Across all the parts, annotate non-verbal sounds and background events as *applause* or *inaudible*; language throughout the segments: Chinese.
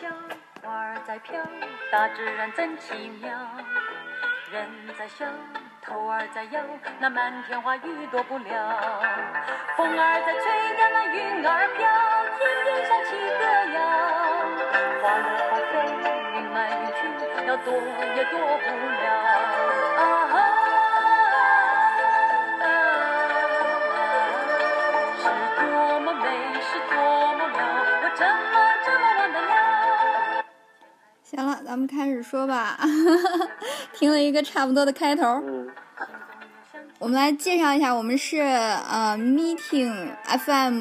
小花儿在飘，大自然真奇妙。人在笑，头儿在摇，那满天花雨躲不了。风儿在吹呀，那云儿飘，天边响起歌谣。花来花飞，云来云去，要躲也躲不了。啊！是多么美，是多么妙，我怎么？行了，咱们开始说吧。*laughs* 听了一个差不多的开头，嗯我们来介绍一下，我们是呃 Meeting FM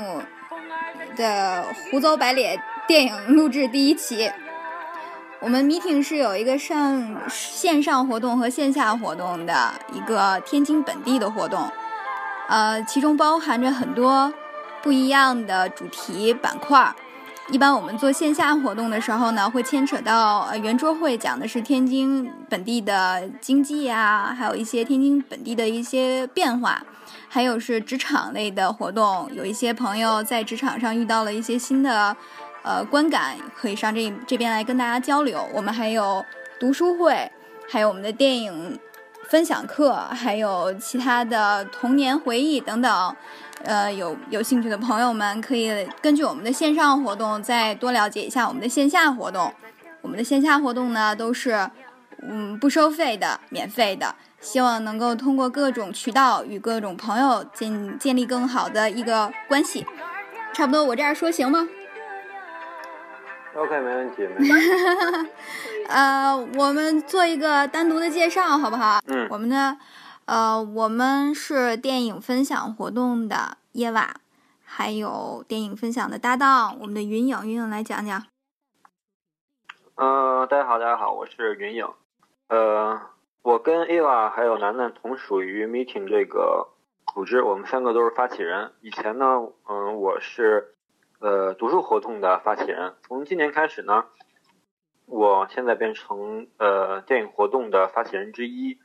的胡诌白咧电影录制第一期。我们 Meeting 是有一个上线上活动和线下活动的一个天津本地的活动，呃，其中包含着很多不一样的主题板块儿。一般我们做线下活动的时候呢，会牵扯到呃圆桌会，讲的是天津本地的经济啊，还有一些天津本地的一些变化，还有是职场类的活动，有一些朋友在职场上遇到了一些新的呃观感，可以上这这边来跟大家交流。我们还有读书会，还有我们的电影分享课，还有其他的童年回忆等等。呃，有有兴趣的朋友们可以根据我们的线上活动再多了解一下我们的线下活动。我们的线下活动呢都是嗯不收费的，免费的，希望能够通过各种渠道与各种朋友建建立更好的一个关系。*laughs* 差不多，我这样说行吗？，OK，没问题，没问题。*laughs* 呃，我们做一个单独的介绍，好不好？嗯我们的，呃，我们是电影分享活动的耶娃，还有电影分享的搭档，我们的云影，云影来讲讲。嗯、大家好，大家好，我是云影。呃，我跟 Eva 还有楠楠同属于 Meeting 这个组织，我们三个都是发起人。以前呢，嗯、我是呃读书活动的发起人。从今年开始呢，我现在变成呃电影活动的发起人之一。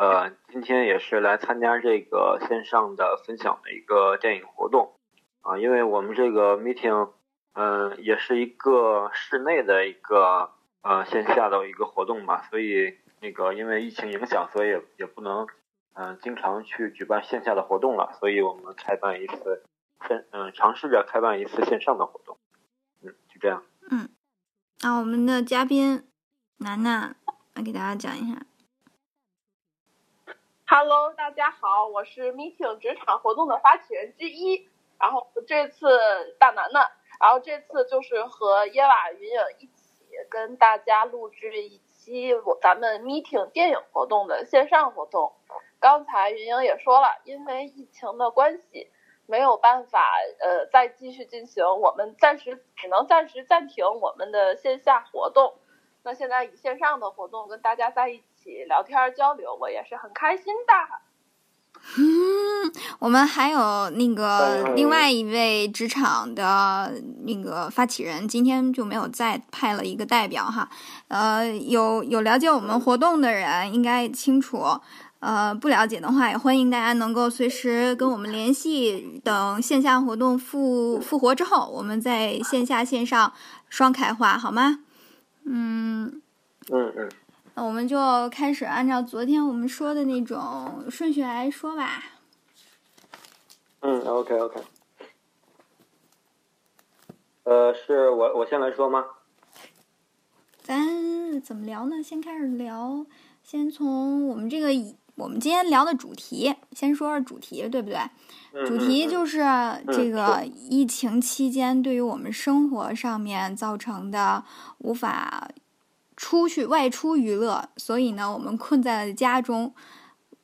呃，今天也是来参加这个线上的分享的一个电影活动啊，因为我们这个 Meeting。嗯，也是一个室内的一个呃线下的一个活动嘛，所以那个因为疫情影响，所以也也不能嗯、经常去举办线下的活动了，所以我们开办一次线嗯、尝试着开办一次线上的活动，嗯，就这样。嗯那我们的嘉宾楠楠来给大家讲一下。Hello，大家好，我是 Meeting 职场活动的发起人之一。然后这次大楠楠，然后这次就是和耶瓦云影一起跟大家录制一期我咱们 Meeting 电影活动的线上活动。刚才云影也说了，因为疫情的关系，没有办法呃再继续进行，我们暂时只能暂时暂停我们的线下活动。那现在以线上的活动跟大家在一聊天交流，我也是很开心的。嗯，我们还有那个嗯另外一位职场的那个发起人，今天就没有再派了一个代表哈。呃，有有了解我们活动的人应该清楚，呃，不了解的话也欢迎大家能够随时跟我们联系。等线下活动复复活之后，我们在线下线上双开花，好吗？嗯。嗯嗯，那我们就开始按照昨天我们说的那种顺序来说吧。嗯，OK OK。呃，是我我先来说吗？咱怎么聊呢？先开始聊，先从我们这个我们今天聊的主题，先说说主题，对不对？嗯主题嗯就是这个疫情期间对于我们生活上面造成的无法出去外出娱乐，所以呢，我们困在了家中，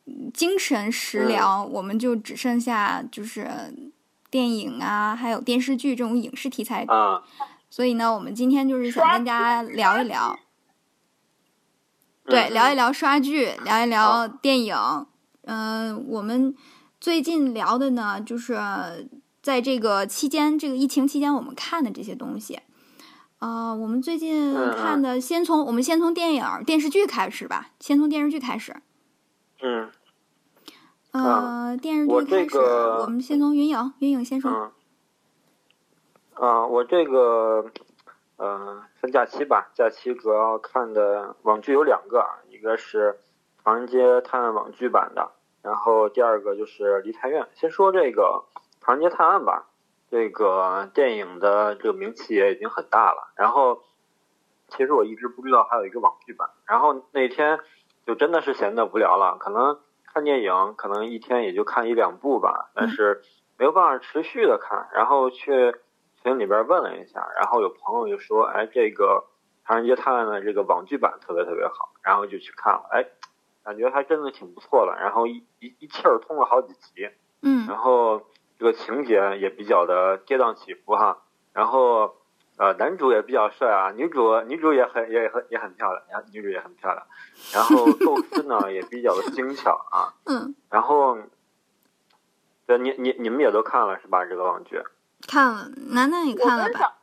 嗯精神食粮，我们就只剩下就是电影啊，还有电视剧这种影视题材啊，所以呢，我们今天就是想跟大家聊一聊，对，嗯。聊一聊刷剧，聊一聊电影。嗯、我们最近聊的呢，就是在这个期间，这个疫情期间我们看的这些东西。啊、我们最近看的，先从我们先从电影、电视剧开始吧，先从电视剧开始。嗯呃，电视剧开始，这个我们先从云影，云影先说。嗯，啊，我这个嗯，分假期吧，假期主要看的网剧有两个，一个是《唐人街探案》网剧版的，然后第二个就是《梨泰院》。先说这个《唐人街探案》吧，这个电影的这个名气也已经很大了。然后，其实我一直不知道还有一个网剧版。然后那天就真的是闲得无聊了，可能看电影，可能一天也就看一两部吧，但是没有办法持续的看，然后去。群里边问了一下，然后有朋友就说：“哎，这个《唐人街探案》的这个网剧版特别特别好。”然后就去看了，哎，感觉还真的挺不错的。然后一一一气儿通了好几集，嗯，然后这个情节也比较的跌宕起伏哈。然后呃，男主也比较帅啊，女主女主也很也很也很漂亮，然后女主也很漂亮。然后构思呢也比较的精巧啊，*laughs* 嗯。然后，对，你你你们也都看了是吧？这个网剧。看了，楠楠也看了吧？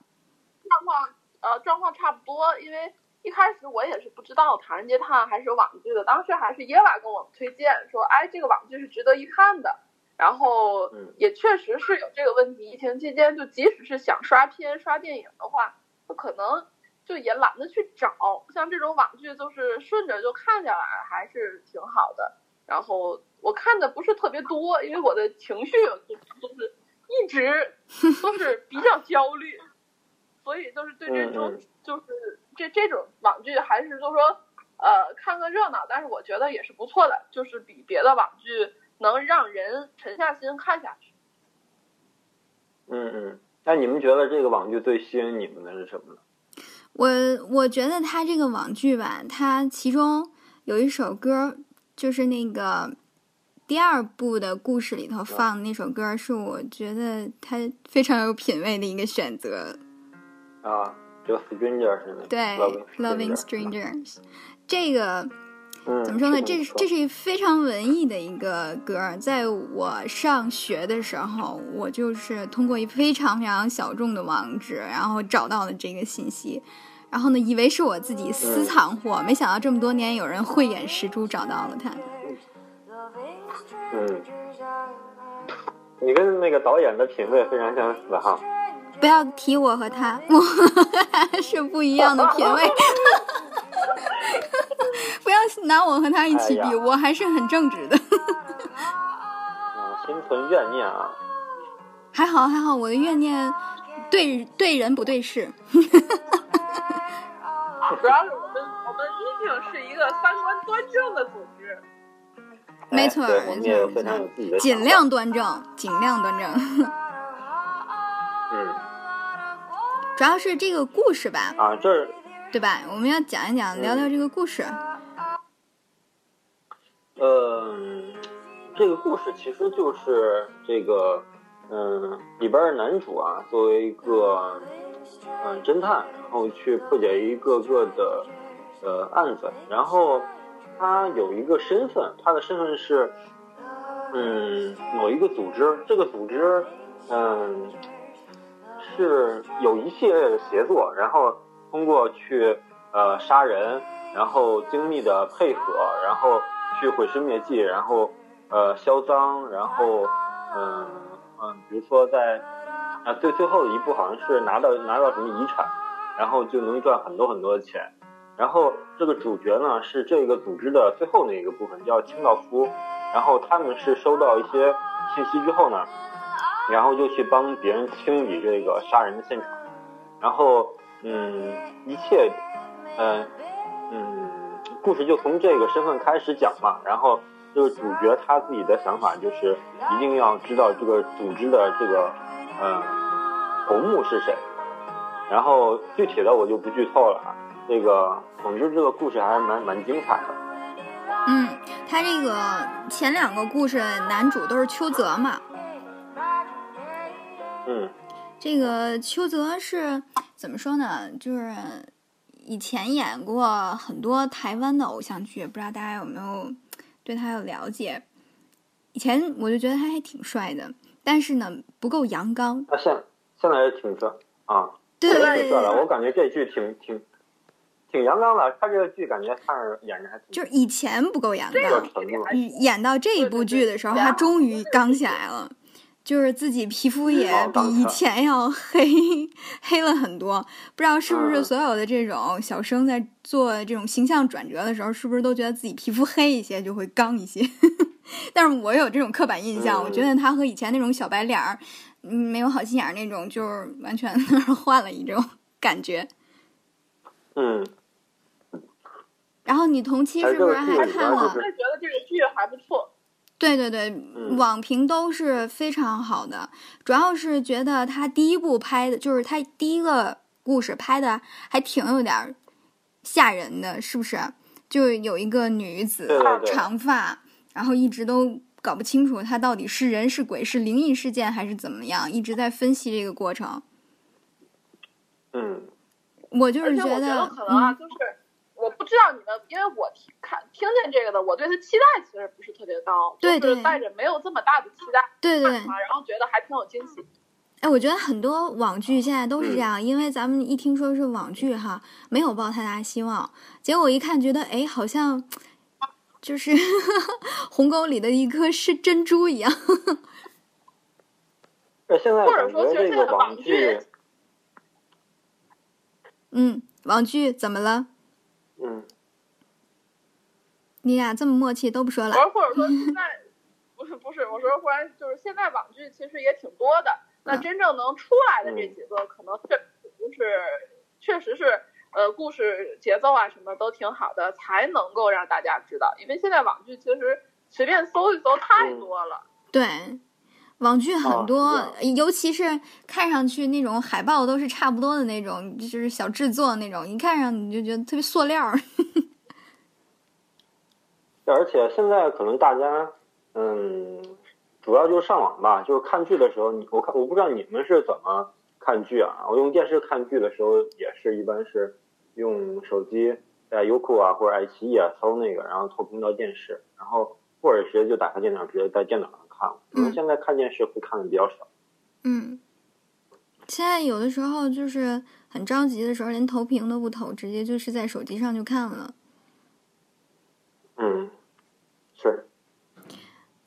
状况呃，状况差不多。因为一开始我也是不知道《唐人街探案》还是网剧的，当时还是耶娃跟我们推荐说，哎，这个网剧是值得一看的。然后也确实是有这个问题。疫情期间，就即使是想刷片、刷电影的话，不可能就也懒得去找。像这种网剧，就是顺着就看下来，还是挺好的。然后我看的不是特别多，因为我的情绪就都是。一直 *laughs* 都是比较焦虑，所以就是对这种就是这这种网剧还是就是说呃看个热闹，但是我觉得也是不错的，就是比别的网剧能让人沉下心看下去。嗯嗯，那你们觉得这个网剧最吸引你们的是什么呢？我我觉得它这个网剧吧，它其中有一首歌，就是那个。第二部的故事里头放的那首歌，是我觉得他非常有品味的一个选择。啊，这个 Strangers 是吗？对，Loving Strangers，这个怎么说呢？这这是一非常文艺的一个歌。在我上学的时候，我就是通过一非常非常小众的网址，然后找到了这个信息。然后呢，以为是我自己私藏货，没想到这么多年有人慧眼识珠找到了它。嗯，你跟那个导演的品味非常相似哈。不要提我和他，我 *laughs* 是不一样的品味。*laughs* 拿我和他一起比，我还是很正直的。*laughs* 心存怨念啊。*laughs* 还好还好，我的怨念对对人不对事。*laughs* 主要是我们我们毕竟是一个三观端正的组织。没错，没错，没错，尽量端正，尽量端正。嗯，主要是这个故事吧。啊，这对吧？我们要讲一讲，聊聊这个故事。嗯，这个故事其实就是这个，嗯，里边的男主啊，作为一个嗯侦探，然后去破解一个个的呃案子，然后。他有一个身份，他的身份是，嗯，某一个组织。这个组织，嗯，是有一系列的协作，然后通过去呃杀人，然后精密的配合，然后去毁尸灭迹，然后呃销赃，然后嗯嗯，比如说在啊最最后的一步，好像是拿到拿到什么遗产，然后就能赚很多很多的钱。然后这个主角呢是这个组织的最后那一个部分，叫清道夫。然后他们是收到一些信息之后呢，然后就去帮别人清理这个杀人的现场。然后，嗯，一切，嗯嗯，故事就从这个身份开始讲嘛。然后这个主角他自己的想法就是一定要知道这个组织的这个，嗯，头目是谁。然后具体的我就不剧透了啊。这个，总之这个故事还是蛮蛮精彩的。嗯，他这个前两个故事男主都是邱泽嘛。嗯。这个邱泽是怎么说呢？就是以前演过很多台湾的偶像剧，不知道大家有没有对他有了解？以前我就觉得他还挺帅的，但是呢不够阳刚。他现现在也挺帅啊，对挺帅的。我感觉这剧挺挺。挺阳刚的，他这个剧感觉看着演着还挺。就是以前不够阳刚，演到这一部剧的时候，他终于刚起来了。就是自己皮肤也比以前要 *laughs* 黑黑了很多，不知道是不是所有的这种小生在做这种形象转折的时候，是不是都觉得自己皮肤黑一些就会刚一些？*laughs* 但是我有这种刻板印象，我觉得他和以前那种小白脸儿，嗯，没有好心眼儿那种，就是完全 *laughs* 换了一种感觉。嗯。然后你同期是不是还看了？我觉得这个剧还不错。对对对，网评都是非常好的，主要是觉得他第一部拍的就是他第一个故事拍的还挺有点吓人的，是不是？就有一个女子长发，然后一直都搞不清楚她到底是人是鬼，是灵异事件还是怎么样，一直在分析这个过程。嗯，我就是觉得可能啊，就是。我不知道你们，因为我听看听见这个的，我对他期待其实不是特别高，就是带着没有这么大的期待，对对，然后觉得还挺有惊喜。哎，我觉得很多网剧现在都是这样，因为咱们一听说是网剧哈，没有抱太大希望，结果一看觉得哎，好像就是 *laughs* 鸿沟里的一颗是珍珠一样。*laughs* 那现在或者说这个网剧，嗯，网剧怎么了？嗯，你俩这么默契都不说了。或者或者说现在不是不是，我说忽然就是现在网剧其实也挺多的，那真正能出来的这几个，可能确就是确实是呃故事节奏啊什么都挺好的，才能够让大家知道。因为现在网剧其实随便搜一搜太多了。对。网剧很多，尤其是看上去那种海报都是差不多的那种，就是小制作那种，一看上你就觉得特别塑料。*laughs* 而且现在可能大家，嗯，主要就是上网吧，就是看剧的时候，你我看我不知道你们是怎么看剧啊？我用电视看剧的时候，也是一般是用手机在优酷啊或者爱奇艺啊搜那个，然后投屏到电视，然后或者直接就打开电脑，直接在电脑上。可能现在看电视会看的比较少。嗯，现在有的时候就是很着急的时候，连投屏都不投，直接就是在手机上就看了。嗯，是。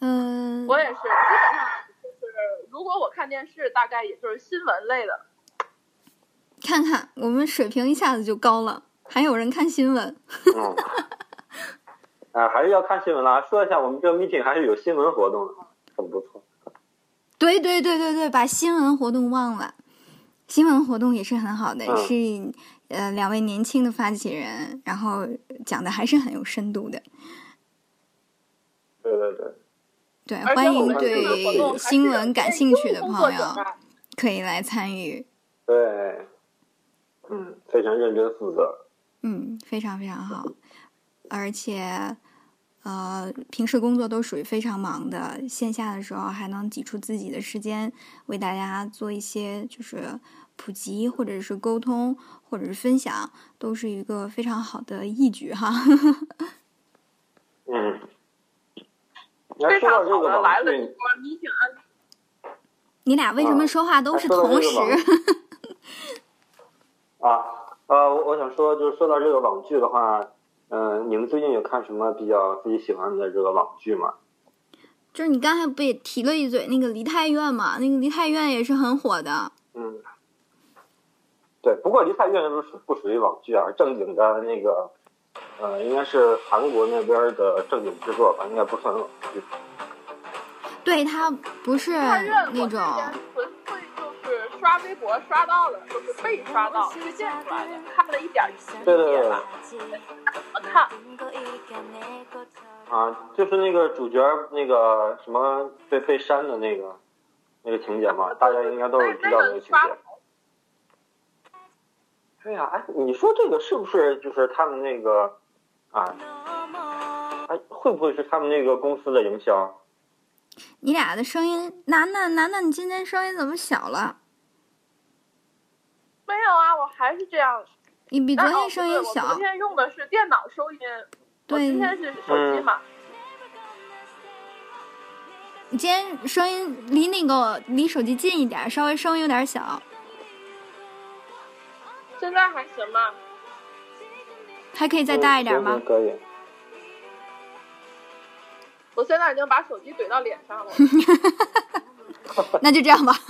嗯，我也是，基本上就是如果我看电视，大概也就是新闻类的。看看我们水平一下子就高了，还有人看新闻。嗯。*laughs* 啊，还是要看新闻啦。说一下，我们这个 meeting 还是有新闻活动的。很不错，对对对对对，把新闻活动忘了，新闻活动也是很好的，是呃两位年轻的发起人，然后讲的还是很有深度的。对对对，对，欢迎对新闻感兴趣的朋友可以来参与。对，嗯，非常认真负责。嗯，非常非常好，而且。呃，平时工作都属于非常忙的，线下的时候还能挤出自己的时间为大家做一些就是普及或者是沟通或者是分享，都是一个非常好的义举哈。*laughs* 嗯，非常好的来了你俩为什么说话都是同时？*laughs* 啊，呃，我想说，就是说到这个网剧的话。嗯，你们最近有看什么比较自己喜欢的这个网剧吗？就是你刚才不也提了一嘴那个《梨泰院》嘛？那个《梨泰院》也是很火的。嗯，对，不过《梨泰院》不属不属于网剧啊，正经的那个，呃，应该是韩国那边的正经制作吧，应该不算网剧。对，它不是那种。刷微博刷到了，就是被刷到推荐出来的，看了一点儿对对对。怎么看？啊，就是那个主角那个什么被被删的那个那个情节嘛，大家应该都是知道那个情节。对呀，哎，你说这个是不是就是他们那个啊？哎，会不会是他们那个公司的营销？你俩的声音，楠楠，楠楠，你今天声音怎么小了？没有啊，我还是这样。你比昨天声音小。我昨天用的是电脑收音，对今天是手机嘛。你今天声音离那个离手机近一点，稍微声音有点小。现在还行吗？还可以再大一点吗？可以。我现在已经把手机怼到脸上了。*laughs* 那就这样吧。*laughs*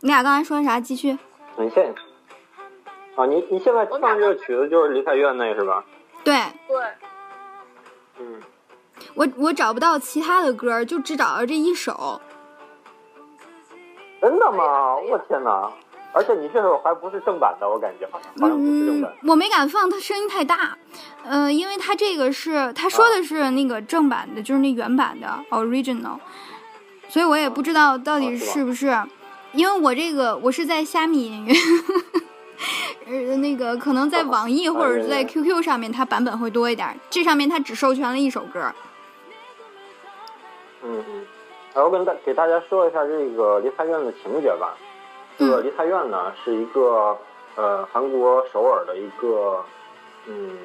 你俩刚才说啥？继续。你现啊，你你现在唱这个曲子就是梨泰院那是吧？对，对，嗯，我我找不到其他的歌，就只找到这一首。真的吗？我天哪！而且你这首还不是正版的，我感觉好像好像不是正嗯版。，我没敢放，它声音太大。呃，因为它这个是他说的是那个正版的，就是那原版的 original，所以我也不知道到底哦是不是。因为我这个我是在虾米音乐，*laughs* 呃，那个可能在哦网易或者是在 QQ 上面，它版本会多一点。这上面它只授权了一首歌。嗯嗯，然后跟大给大家说一下这个离开院的情节吧。这个嗯梨泰院呢是一个呃韩国首尔的一个嗯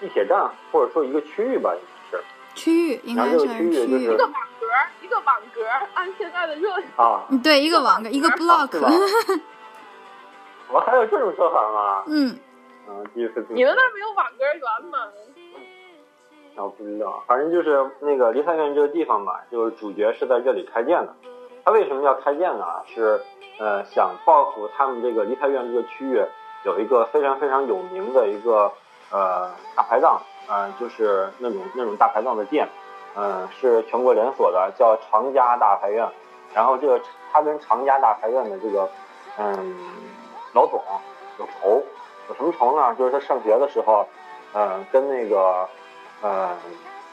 地铁站或者说一个区域吧，应该是区域应该然后这个算是区域就是一个网格，一个网格，按现在的热啊。嗯对，一个网格，一个 block。*laughs* 我还有这种说法吗？嗯，嗯，第一次听。你们那儿没有网格员吗？我不知道，反正就是那个梨泰院这个地方吧，就是主角是在这里开店的。他为什么要开店呢？是呃想报复他们这个梨泰院这个区域有一个非常非常有名的一个呃大排档，呃就是那种那种大排档的店，嗯、是全国连锁的，叫长家大排院。然后这个他跟长家大排院的这个嗯老总有仇，有什么仇呢？就是他上学的时候，嗯、跟那个呃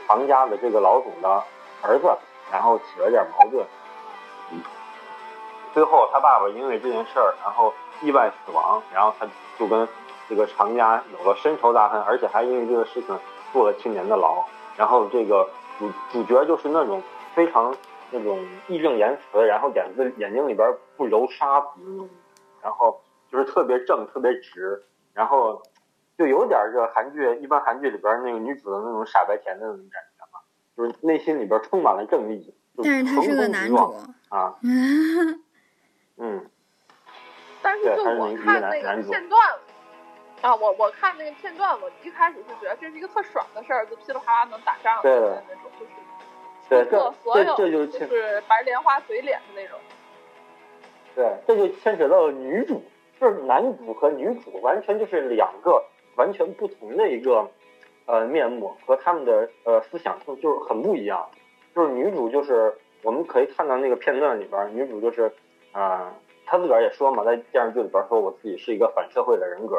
长家的这个老总的儿子，然后起了点矛盾。最后他爸爸因为这件事儿，然后意外死亡，然后他就跟这个常家有了深仇大恨，而且还因为这个事情坐了七年的牢。然后这个主主角就是那种非常那种义正言辞，然后眼子眼睛里边不揉沙子那种，然后就是特别正、特别直，然后就有点这韩剧一般韩剧里边那个女主的那种傻白甜的那种感觉嘛，就是内心里边充满了正义。就但是他是个成功男主。啊，*laughs* 嗯，但是就我看那个片段啊，我我看那个片段，我一开始是觉得这是一个特爽的事儿，就噼里啪啦能打仗对的那种，就是对，突这破所有这这就就是白莲花嘴脸的那种。对，这就牵扯到了女主，就是男主和女主完全就是两个完全不同的一个呃面目，和他们的呃思想就是很不一样。就是女主就是我们可以看到那个片段里边，女主就是啊、呃她自个儿也说嘛，在电视剧里边说我自己是一个反社会的人格，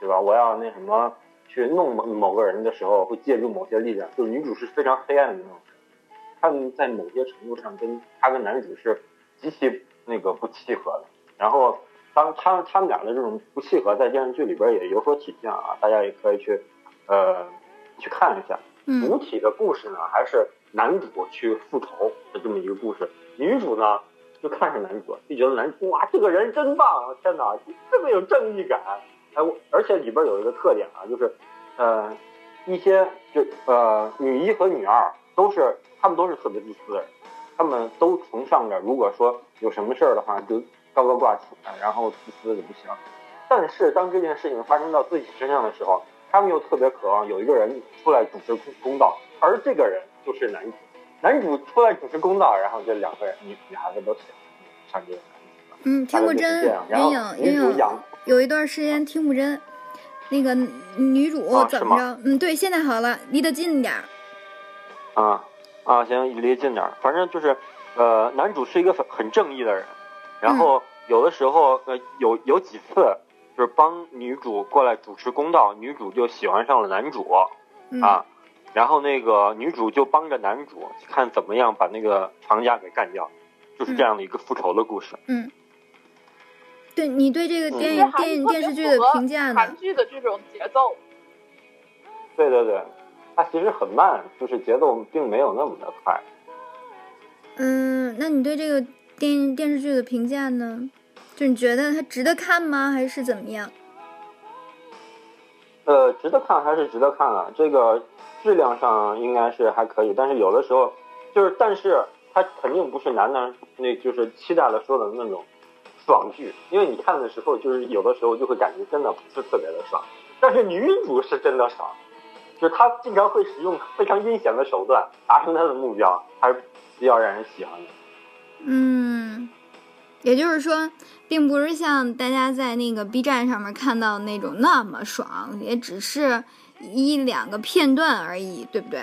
对吧？我要那什么去弄某某个人的时候，会借助某些力量。就是女主是非常黑暗的那种人，他们在某些程度上跟她跟男主是极其那个不契合的。然后当他他们俩的这种不契合，在电视剧里边也有所体现啊，大家也可以去呃去看一下。嗯主体的故事呢，还是男主去复仇的这么一个故事，女主呢就看上男主，就觉得男主哇这个人真棒，天哪，这么有正义感。哎，我而且里边有一个特点啊，就是呃一些就呃女一和女二都是他们都是特别自私的人，他们都崇尚着，如果说有什么事儿的话，就高高挂起，然后自私的不行。但是当这件事情发生到自己身上的时候，他们又特别渴望有一个人出来主持公公道，而这个人就是男主。男主出来主持公道，然后这两个人女女孩子都喜欢上这个男主。嗯，听不真这样，然后有一段时间听不真，那个女主啊怎么着？嗯，对，现在好了，离得近点儿。啊啊，行，离近点儿。反正就是，呃，男主是一个很很正义的人，然后有的时候，呃，有有几次就是帮女主过来主持公道，女主就喜欢上了男主嗯、啊，然后那个女主就帮着男主看怎么样把那个长家给干掉，就是这样的一个复仇的故事。嗯，对你对这个嗯电影、电影电视剧的评价呢韩？剧的这种节奏，对对对，它其实很慢，就是节奏并没有那么的快。嗯，那你对这个电影电视剧的评价呢？就你觉得它值得看吗？还是怎么样？呃，值得看还是值得看啊。这个质量上应该是还可以，但是有的时候就是，但是它肯定不是男男那就是期待的说的那种爽剧，因为你看的时候就是有的时候就会感觉真的不是特别的爽，但是女主是真的爽，就是她经常会使用非常阴险的手段达成她的目标，还是比较让人喜欢的。嗯，也就是说，并不是像大家在那个 B 站上面看到那种那么爽，也只是一两个片段而已，对不对？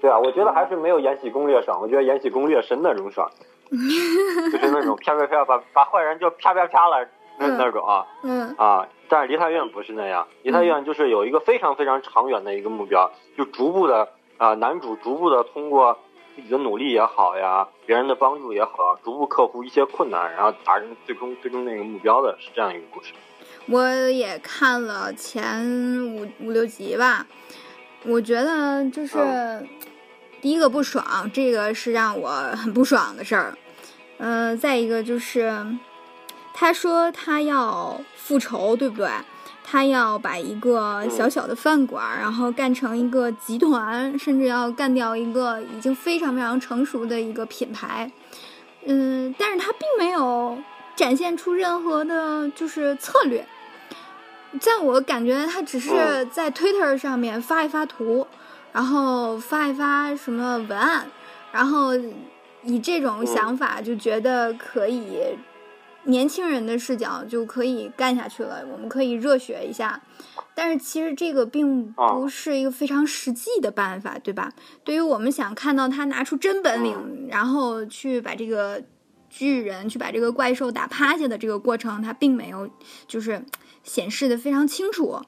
对啊，我觉得还是没有《延禧攻略》爽。我觉得《延禧攻略》是那种爽，*laughs* 就是那种啪啪啪把把坏人就啪啪啪了那那种啊。嗯啊，但是梨泰院不是那样，梨泰院就是有一个非常非常长远的一个目标，就逐步的啊，男主逐步的通过自己的努力也好呀，别人的帮助也好，逐步克服一些困难，然后达成最终最终那个目标的，是这样一个故事。我也看了前五五六集吧，我觉得就是、嗯第一个不爽，这个是让我很不爽的事儿。嗯、再一个就是他说他要复仇，对不对？他要把一个小小的饭馆儿，然后干成一个集团，甚至要干掉一个已经非常非常成熟的一个品牌。嗯，但是他并没有展现出任何的，就是策略。在我感觉，他只是在 Twitter 上面发一发图，然后发一发什么文案，然后以这种想法就觉得可以，年轻人的视角就可以干下去了，我们可以热血一下。但是其实这个并不是一个非常实际的办法，对吧？对于我们想看到他拿出真本领，然后去把这个巨人去把这个怪兽打趴下的这个过程，他并没有就是显示的非常清楚，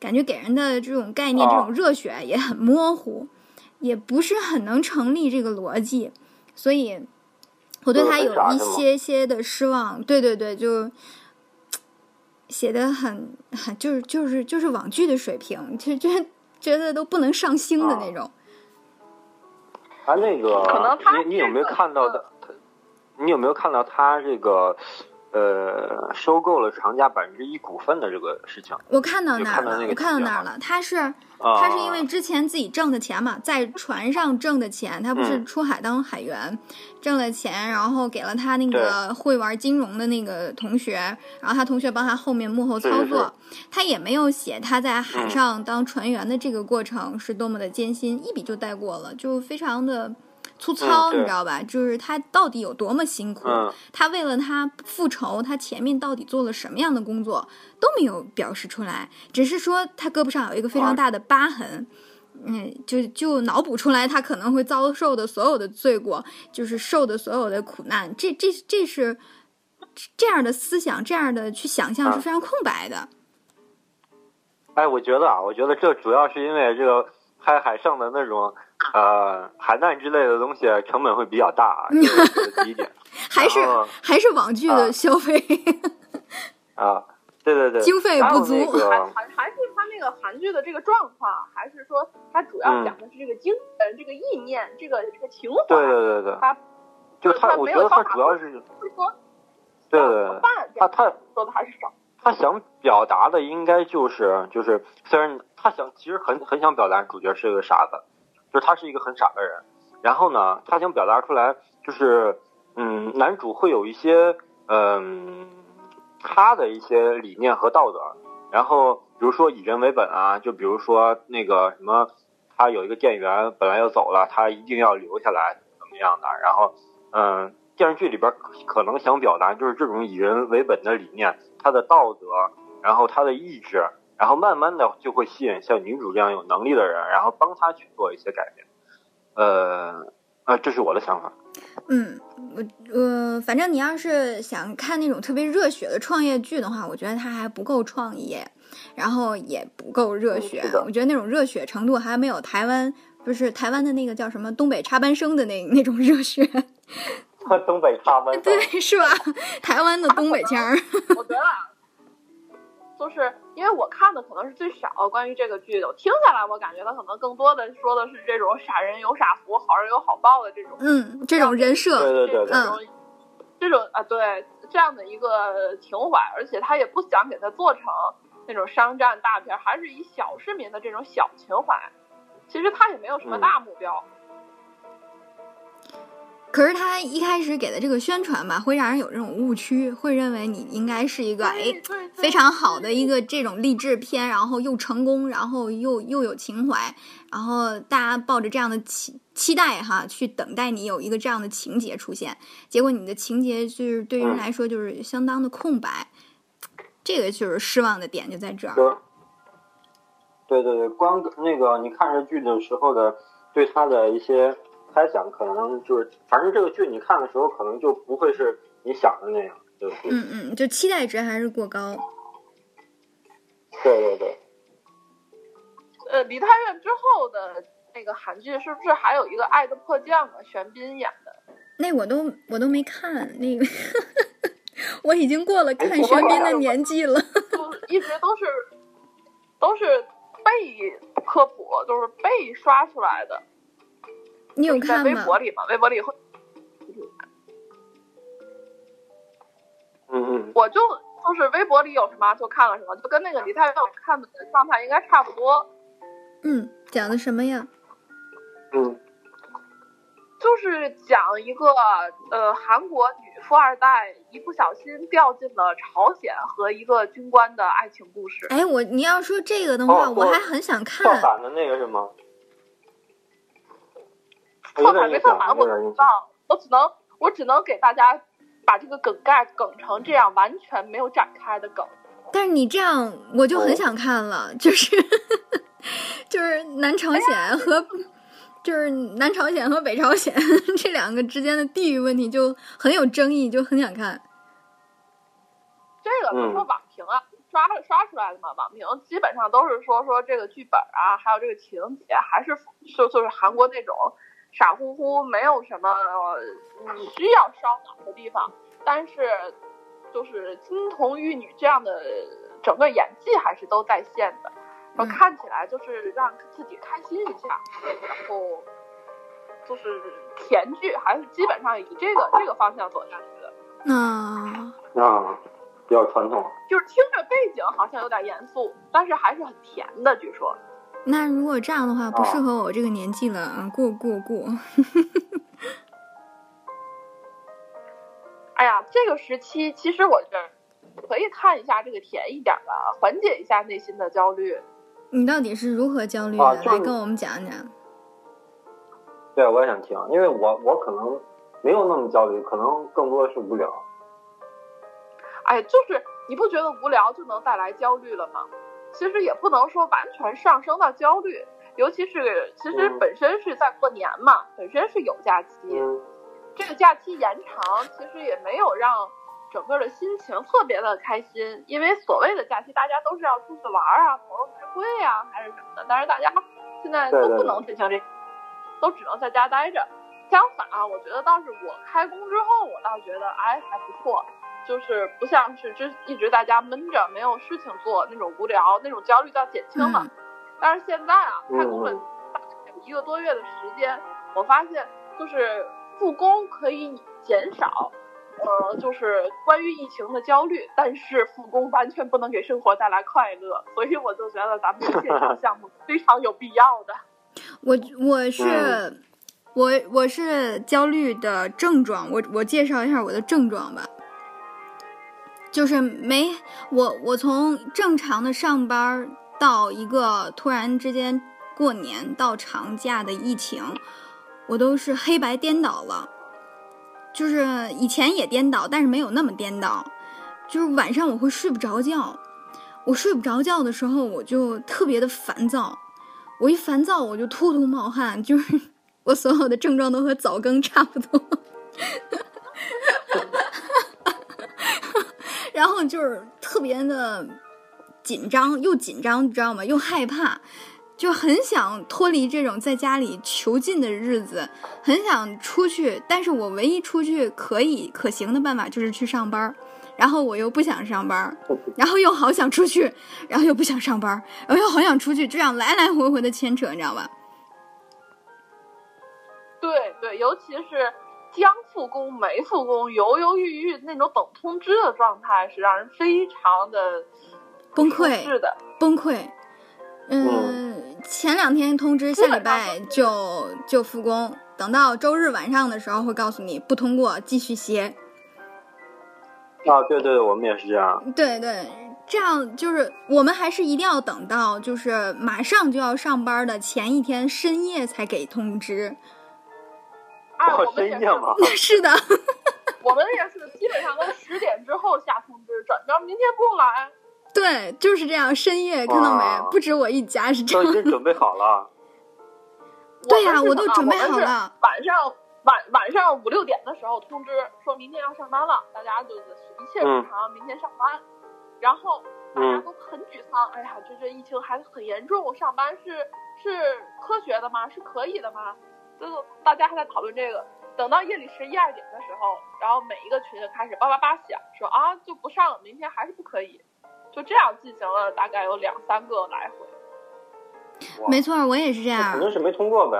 感觉给人的这种概念、这种热血也很模糊，也不是很能成立这个逻辑，所以我对他有一些些的失望。对对对，就。写的很很就是就是就是网剧的水平，就就觉得都不能上星的那种。啊，那个，可能他你你有没有看到的？你有没有看到他这个呃收购了长家百分之一股份的这个事情？我看到那儿了，我看到那儿了。他是啊他是因为之前自己挣的钱嘛，在船上挣的钱，他不是嗯出海当海员，挣了钱，然后给了他那个会玩金融的那个同学，然后他同学帮他后面幕后操作。他也没有写他在海嗯上当船员的这个过程是多么的艰辛，一笔就带过了，就非常的粗糙，嗯你知道吧？就是他到底有多么辛苦，嗯他为了他复仇，他前面到底做了什么样的工作都没有表示出来，只是说他胳膊上有一个非常大的疤痕。嗯，就就脑补出来他可能会遭受的所有的罪过，就是受的所有的苦难，这这这是这样的思想，这样的去想象是啊非常空白的。哎，我觉得啊，我觉得这主要是因为这个拍海上的那种呃海难之类的东西成本会比较大啊，这是第一点 *laughs* 还是还是网剧的啊消费，*laughs* 啊。对对对，经费不足那个还还还是他那个韩剧的这个状况，还是说他主要讲的是这个精神、这个意念、这个这个情怀，对对对对，他就他，我觉得他主要是是说对对对？他他说的还是少。他想表达的应该就是就是，虽然他想其实很很想表达主角是个傻子，就是他是一个很傻的人。然后呢，他想表达出来就是，嗯，男主会有一些嗯他的一些理念和道德。然后比如说以人为本啊，就比如说那个什么，他有一个店员本来要走了，他一定要留下来，怎么样的？然后嗯，电视剧里边可能想表达就是这种以人为本的理念，他的道德，然后他的意志，然后慢慢的就会吸引像女主这样有能力的人，然后帮他去做一些改变。呃，啊，这是我的想法。嗯，我呃，反正你要是想看那种特别热血的创业剧的话，我觉得它还不够创业，然后也不够热血。嗯我觉得那种热血程度还没有台湾，不是台湾的那个叫什么东北插班生的那那种热血，*laughs* 东北插班生对，是吧？台湾的东北腔儿。我觉得啊，就是因为我看的可能是最少关于这个剧的，我听下来我感觉他可能更多的说的是这种傻人有傻福，好人有好报的这种，嗯，这种人设，对对对对这种这种啊，对这样的一个情怀，而且他也不想给他做成那种商战大片，还是以小市民的这种小情怀。其实他也没有什么大目标，可是他一开始给的这个宣传吧，会让人有这种误区，会认为你应该是一个哎非常好的一个这种励志片，然后又成功，然后又又有情怀，然后大家抱着这样的期期待哈，去等待你有一个这样的情节出现，结果你的情节就是对于人来说就是相当的空白，这个就是失望的点就在这儿。对对对，光那个你看这剧的时候的对他的一些。猜想可能就是，反正这个剧你看的时候，可能就不会是你想的那样，对不对？嗯嗯，就期待值还是过高。对对对。呃，梨泰院之后的那个韩剧是不是还有一个《爱的迫降》啊？玄彬演的。那我都我都没看那个，*laughs* 我已经过了看玄彬的年纪了。就一直都是都是被科普，都是被刷出来的。你有看吗？微博里嘛，微博里会。嗯嗯。我就就是微博里有什么就看了什么，就跟那个李太佑看的状态应该差不多。嗯，讲的什么呀？嗯。就是讲一个呃韩国女富二代一不小心掉进了朝鲜和一个军官的爱情故事。哎，我你要说这个的话，我还很想看。跳伞的那个是吗？错反没错反我不知道，我只能我只能给大家把这个梗概梗成这样，完全没有展开的梗。但是你这样我就很想看了，就是 *laughs* 就是南朝鲜和就是南朝鲜和北朝鲜 *laughs* 这两个之间的地域问题就很有争议，就很想看。这个是说网评啊，刷刷出来的嘛，网评基本上都是说说这个剧本啊，还有这个情节，还是就就是韩国那种。傻乎乎，没有什么你需要烧脑的地方，但是就是金童玉女这样的整个演技还是都在线的，然后看起来就是让自己开心一下，然后就是甜剧，还是基本上以这个这个方向走下去的。那那，比较传统。就是听着背景好像有点严肃，但是还是很甜的，据说。那如果这样的话，不适合我这个年纪了，嗯，过过过。*laughs* 哎呀，这个时期其实我觉得可以看一下这个甜一点的，缓解一下内心的焦虑。你到底是如何焦虑的？来跟我们讲讲。对，我也想听，因为我我可能没有那么焦虑，可能更多的是无聊。哎，就是你不觉得无聊就能带来焦虑了吗？其实也不能说完全上升到焦虑，尤其是其实本身是在过年嘛，本身是有假期，这个假期延长其实也没有让整个的心情特别的开心，因为所谓的假期大家都是要出去玩啊，朋友聚会啊还是什么的，但是大家现在都不能进行这，都只能在家待着。相反啊，我觉得倒是我开工之后，我倒觉得哎还不错。就是不像是之一直在家闷着没有事情做那种无聊那种焦虑到减轻了，但是现在啊开工了有一个多月的时间，我发现就是复工可以减少，呃就是关于疫情的焦虑，但是复工完全不能给生活带来快乐，所以我就觉得咱们这线上 *laughs* 项目非常有必要的。我我是我我是焦虑的症状，我我介绍一下我的症状吧。就是没我，我从正常的上班到一个突然之间过年到长假的疫情，我都是黑白颠倒了。就是以前也颠倒，但是没有那么颠倒。就是晚上我会睡不着觉，我睡不着觉的时候我就特别的烦躁，我一烦躁我就突突冒汗，就是 *laughs* 我所有的症状都和早更差不多。然后就是特别的紧张，又紧张，你知道吗？又害怕，就很想脱离这种在家里囚禁的日子，很想出去。但是我唯一出去可以可行的办法就是去上班然后我又不想上班然后又好想出去，然后又不想上班然后又好想出去，这样来来回回的牵扯，你知道吧？对对，尤其是。将复工没复工，犹犹豫豫那种等通知的状态是让人非常的崩溃，是的，崩溃。嗯，前两天通知下礼拜就就复工，等到周日晚上的时候会告诉你不通过，继续歇。啊，对对，我们也是这样。对对，这样就是我们还是一定要等到就是马上就要上班的前一天深夜才给通知。啊，我们深也是，夜吗？是的，我们也是基本上都十点之后下通知，准着明天不用来。对，就是这样，深夜看到没？不止我一家是这都已样。经准备好了。对呀我都准备好了。晚上晚晚上五六点的时候通知说明天要上班了，大家就是一切正常，明天上班。然后大家都很沮丧，哎呀，这这疫情还很严重，上班是是科学的吗？是可以的吗？就大家还在讨论这个。等到夜里十一二点的时候，然后每一个群就开始叭叭叭响，说啊就不上了，明天还是不可以。就这样进行了大概有两三个来回。没，错，我也是这样肯样。定是没通过呗。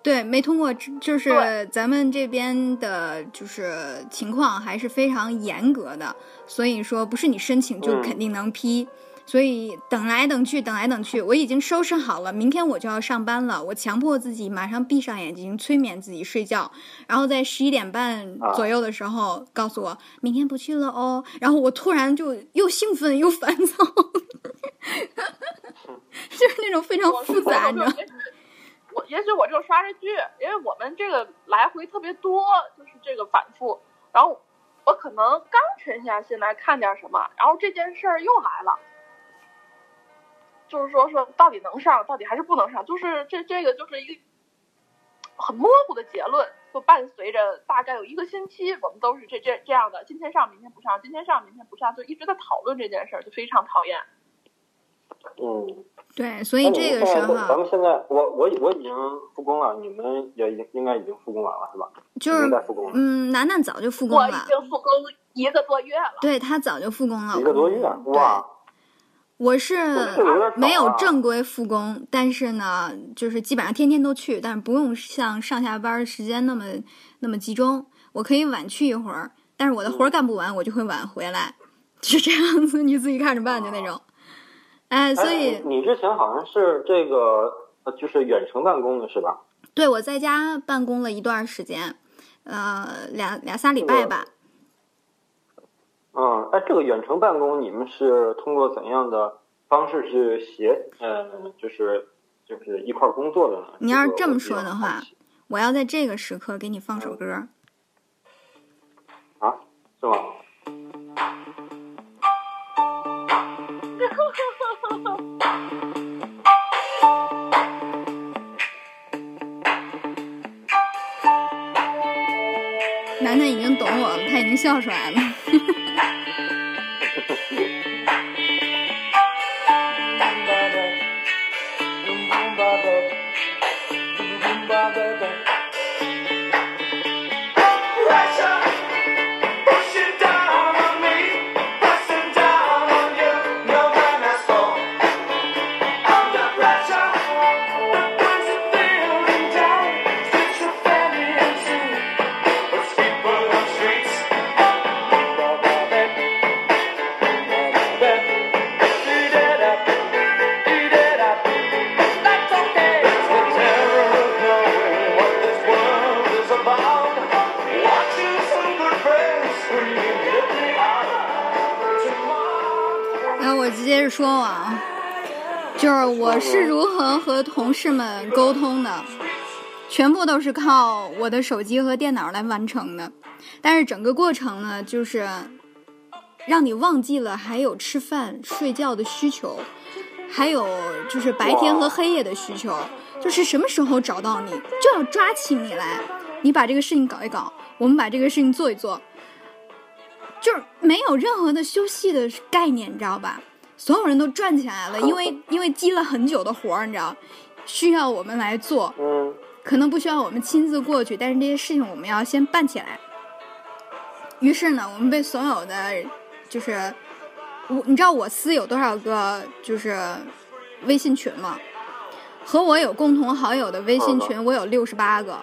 对，没通过，就是咱们这边的，就是情况还是非常严格的，所以说不是你申请就嗯肯定能批。所以等来等去，等来等去，我已经收拾好了，明天我就要上班了。我强迫自己马上闭上眼睛，催眠自己睡觉，然后在十一点半啊左右的时候告诉我明天不去了哦。然后我突然就又兴奋又烦躁，*laughs* 就是那种非常复杂，你知道吗？我也许我就刷着剧，因为我们这个来回特别多，就是这个反复。然后我可能刚沉下心来看点什么，然后这件事儿又来了，就是说说到底能上，到底还是不能上，就是这这个就是一个很模糊的结论，就伴随着大概有一个星期，我们都是这这这样的，今天上明天不上，今天上明天不上，就一直在讨论这件事儿，就非常讨厌。嗯，对，所以这个时候咱们现在，我我我已经复工了，你们也已经应该已经复工完了是吧？就是在复工了嗯，楠楠早就复工我已，经复工一个多月了。对他早就复工了。一个多月，对哇！我是没有正规复工，但是呢，就是基本上天天都去，但是不用像上下班时间那么那么集中，我可以晚去一会儿，但是我的活儿干不完，我就会晚回来，是这样子，你自己看着办就那种。哎，所哎以你你之前好像是这个呃，就是远程办公的是吧？对我在家办公了一段时间，呃，俩俩仨礼拜吧。嗯，哎，这个远程办公你们是通过怎样的方式去协，嗯，就是就是一块儿工作的呢？你要是这么说的话我要在这个时刻给你放首歌。啊，是吗？楠楠已经懂我了，他已经笑出来了。同事们沟通的，全部都是靠我的手机和电脑来完成的。但是整个过程呢，就是让你忘记了还有吃饭、睡觉的需求，还有就是白天和黑夜的需求，就是什么时候找到你，就要抓起你来，你把这个事情搞一搞，我们把这个事情做一做。就是没有任何的休息的概念，你知道吧？所有人都转起来了，因为因为积了很久的活儿，你知道，需要我们来做，嗯可能不需要我们亲自过去，但是这些事情我们要先办起来。于是呢，我们被所有的就是我，你知道我司有多少个就是微信群吗？和我有共同好友的微信群，我有六十八个。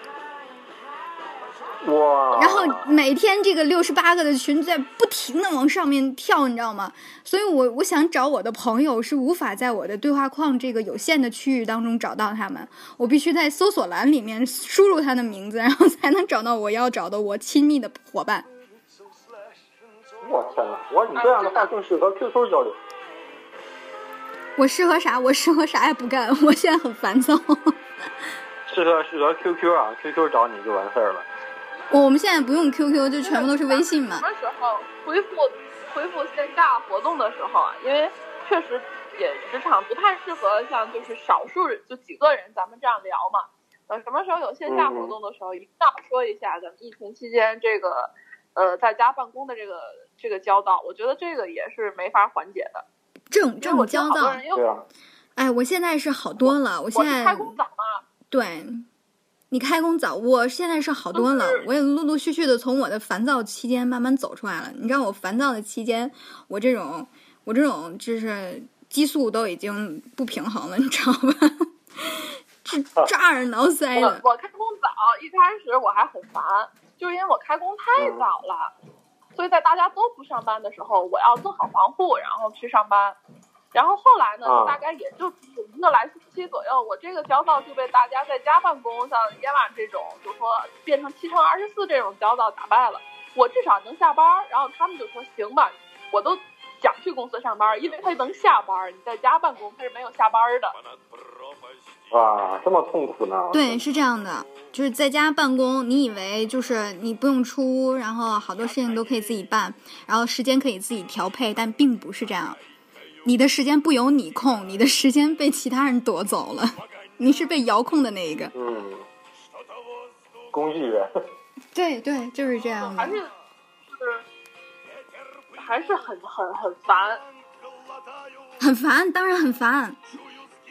哇！然后每天这个六十八个的群在不停的往上面跳，你知道吗？所以我我想找我的朋友是无法在我的对话框这个有限的区域当中找到他们，我必须在搜索栏里面输入他的名字，然后才能找到我要找的我亲密的伙伴。我天哪！我你这样的话更适合 QQ 交流。我适合啥？我适合啥也不干。我现在很烦躁。适合适合 QQ 啊，QQ 找你就完事儿了。我们现在不用 QQ，就全部都是微信嘛什。么时候恢复恢复线下活动的时候啊？因为确实也职场不太适合像就是少数人就几个人咱们这样聊嘛。等什么时候有线下活动的时候，一定要说一下咱们疫情期间这个呃在家办公的这个这个交道，我觉得这个也是没法缓解的。这种这因为我种焦躁听好多人，又对啊，哎，我现在是好多了。我我现在是开工早嘛，对，你开工早，我现在是好多了，我也陆陆续续的从我的烦躁期间慢慢走出来了。你知道我烦躁的期间，我这种我这种就是激素都已经不平衡了，你知道吧？*laughs* 是抓耳挠腮的。我我开工早，一开始我还很烦，就是因为我开工太早了，所以在大家都不上班的时候，我要做好防护，然后去上班。然后后来呢，啊大概也就有一个来星期左右，我这个焦躁就被大家在家办公，像耶娃这种，就说变成七乘二十四这种焦躁打败了。我至少能下班，然后他们就说行吧，我都想去公司上班，因为他能下班，你在家办公他是没有下班的。哇，这么痛苦呢？对，是这样的，就是在家办公，你以为就是你不用出屋，然后好多事情都可以自己办，然后时间可以自己调配，但并不是这样。你的时间不由你控，你的时间被其他人夺走了，你是被遥控的那一个。嗯，工具人。*laughs* 对对，就是这样的还。是就是还是很很很烦。很烦，当然很烦。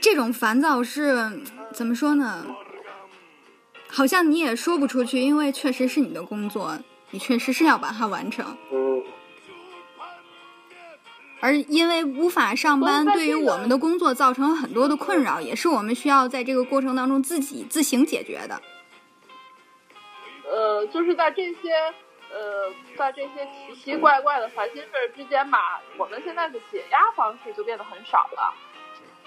这种烦躁是怎么说呢？好像你也说不出去，因为确实是你的工作，你确实是要把它完成。嗯，而因为无法上班，对于我们的工作造成了很多的困扰，也是我们需要在这个过程当中自己自行解决的。呃，就是在这些呃，在这些奇奇怪怪的烦心事儿之间吧，我们现在的解压方式就变得很少了。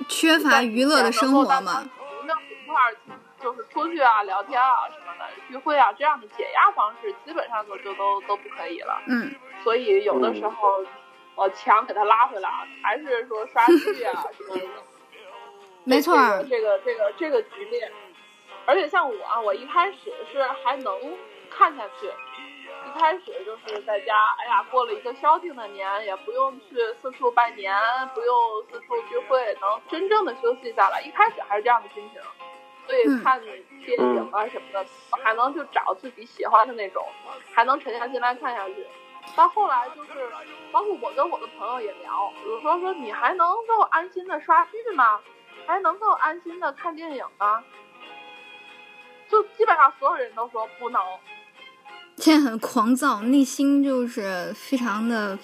缺乏娱乐的生活嘛，没有一块儿就是出去啊、聊天啊什么的、聚会啊这样的解压方式，基本上就就都都不可以了。嗯，所以有的时候，我强给他拉回来，还是说刷剧啊 *laughs* 什么的。没错儿，这个这个这个局面，而且像我啊，我一开始是还能看下去，一开始就是在家，哎呀，过了一个消停的年，也不用去四处拜年，不用四处聚会，能真正的休息下来。一开始还是这样的心情，所以嗯看电影啊什么的，还能就找自己喜欢的那种，还能沉下心来看下去。到后来就是，包括我跟我的朋友也聊，比如说说你还能够安心的刷剧吗？还能够安心的看电影吗？就基本上所有人都说不能。现在很狂躁，内心就是非常的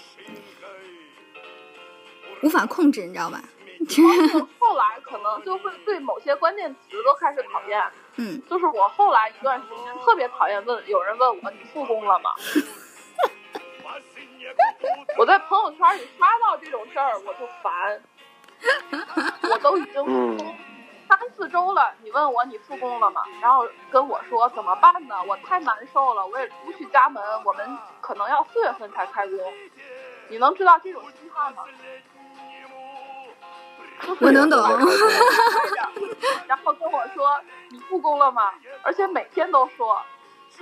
无法控制，你知道吧？*laughs* 后来可能就会对某些关键词都开始讨厌。嗯，就是我后来一段时间特别讨厌问有人问我你复工了吗？*laughs* *laughs* 我在朋友圈里刷到这种事儿我就烦，我都已经复工三四周了，你问我你复工了吗？然后跟我说怎么办呢？我太难受了，我也出不去家门，我们可能要四月份才开工。你能知道这种心态吗？我能懂然后跟我说你复工了吗？而且每天都说，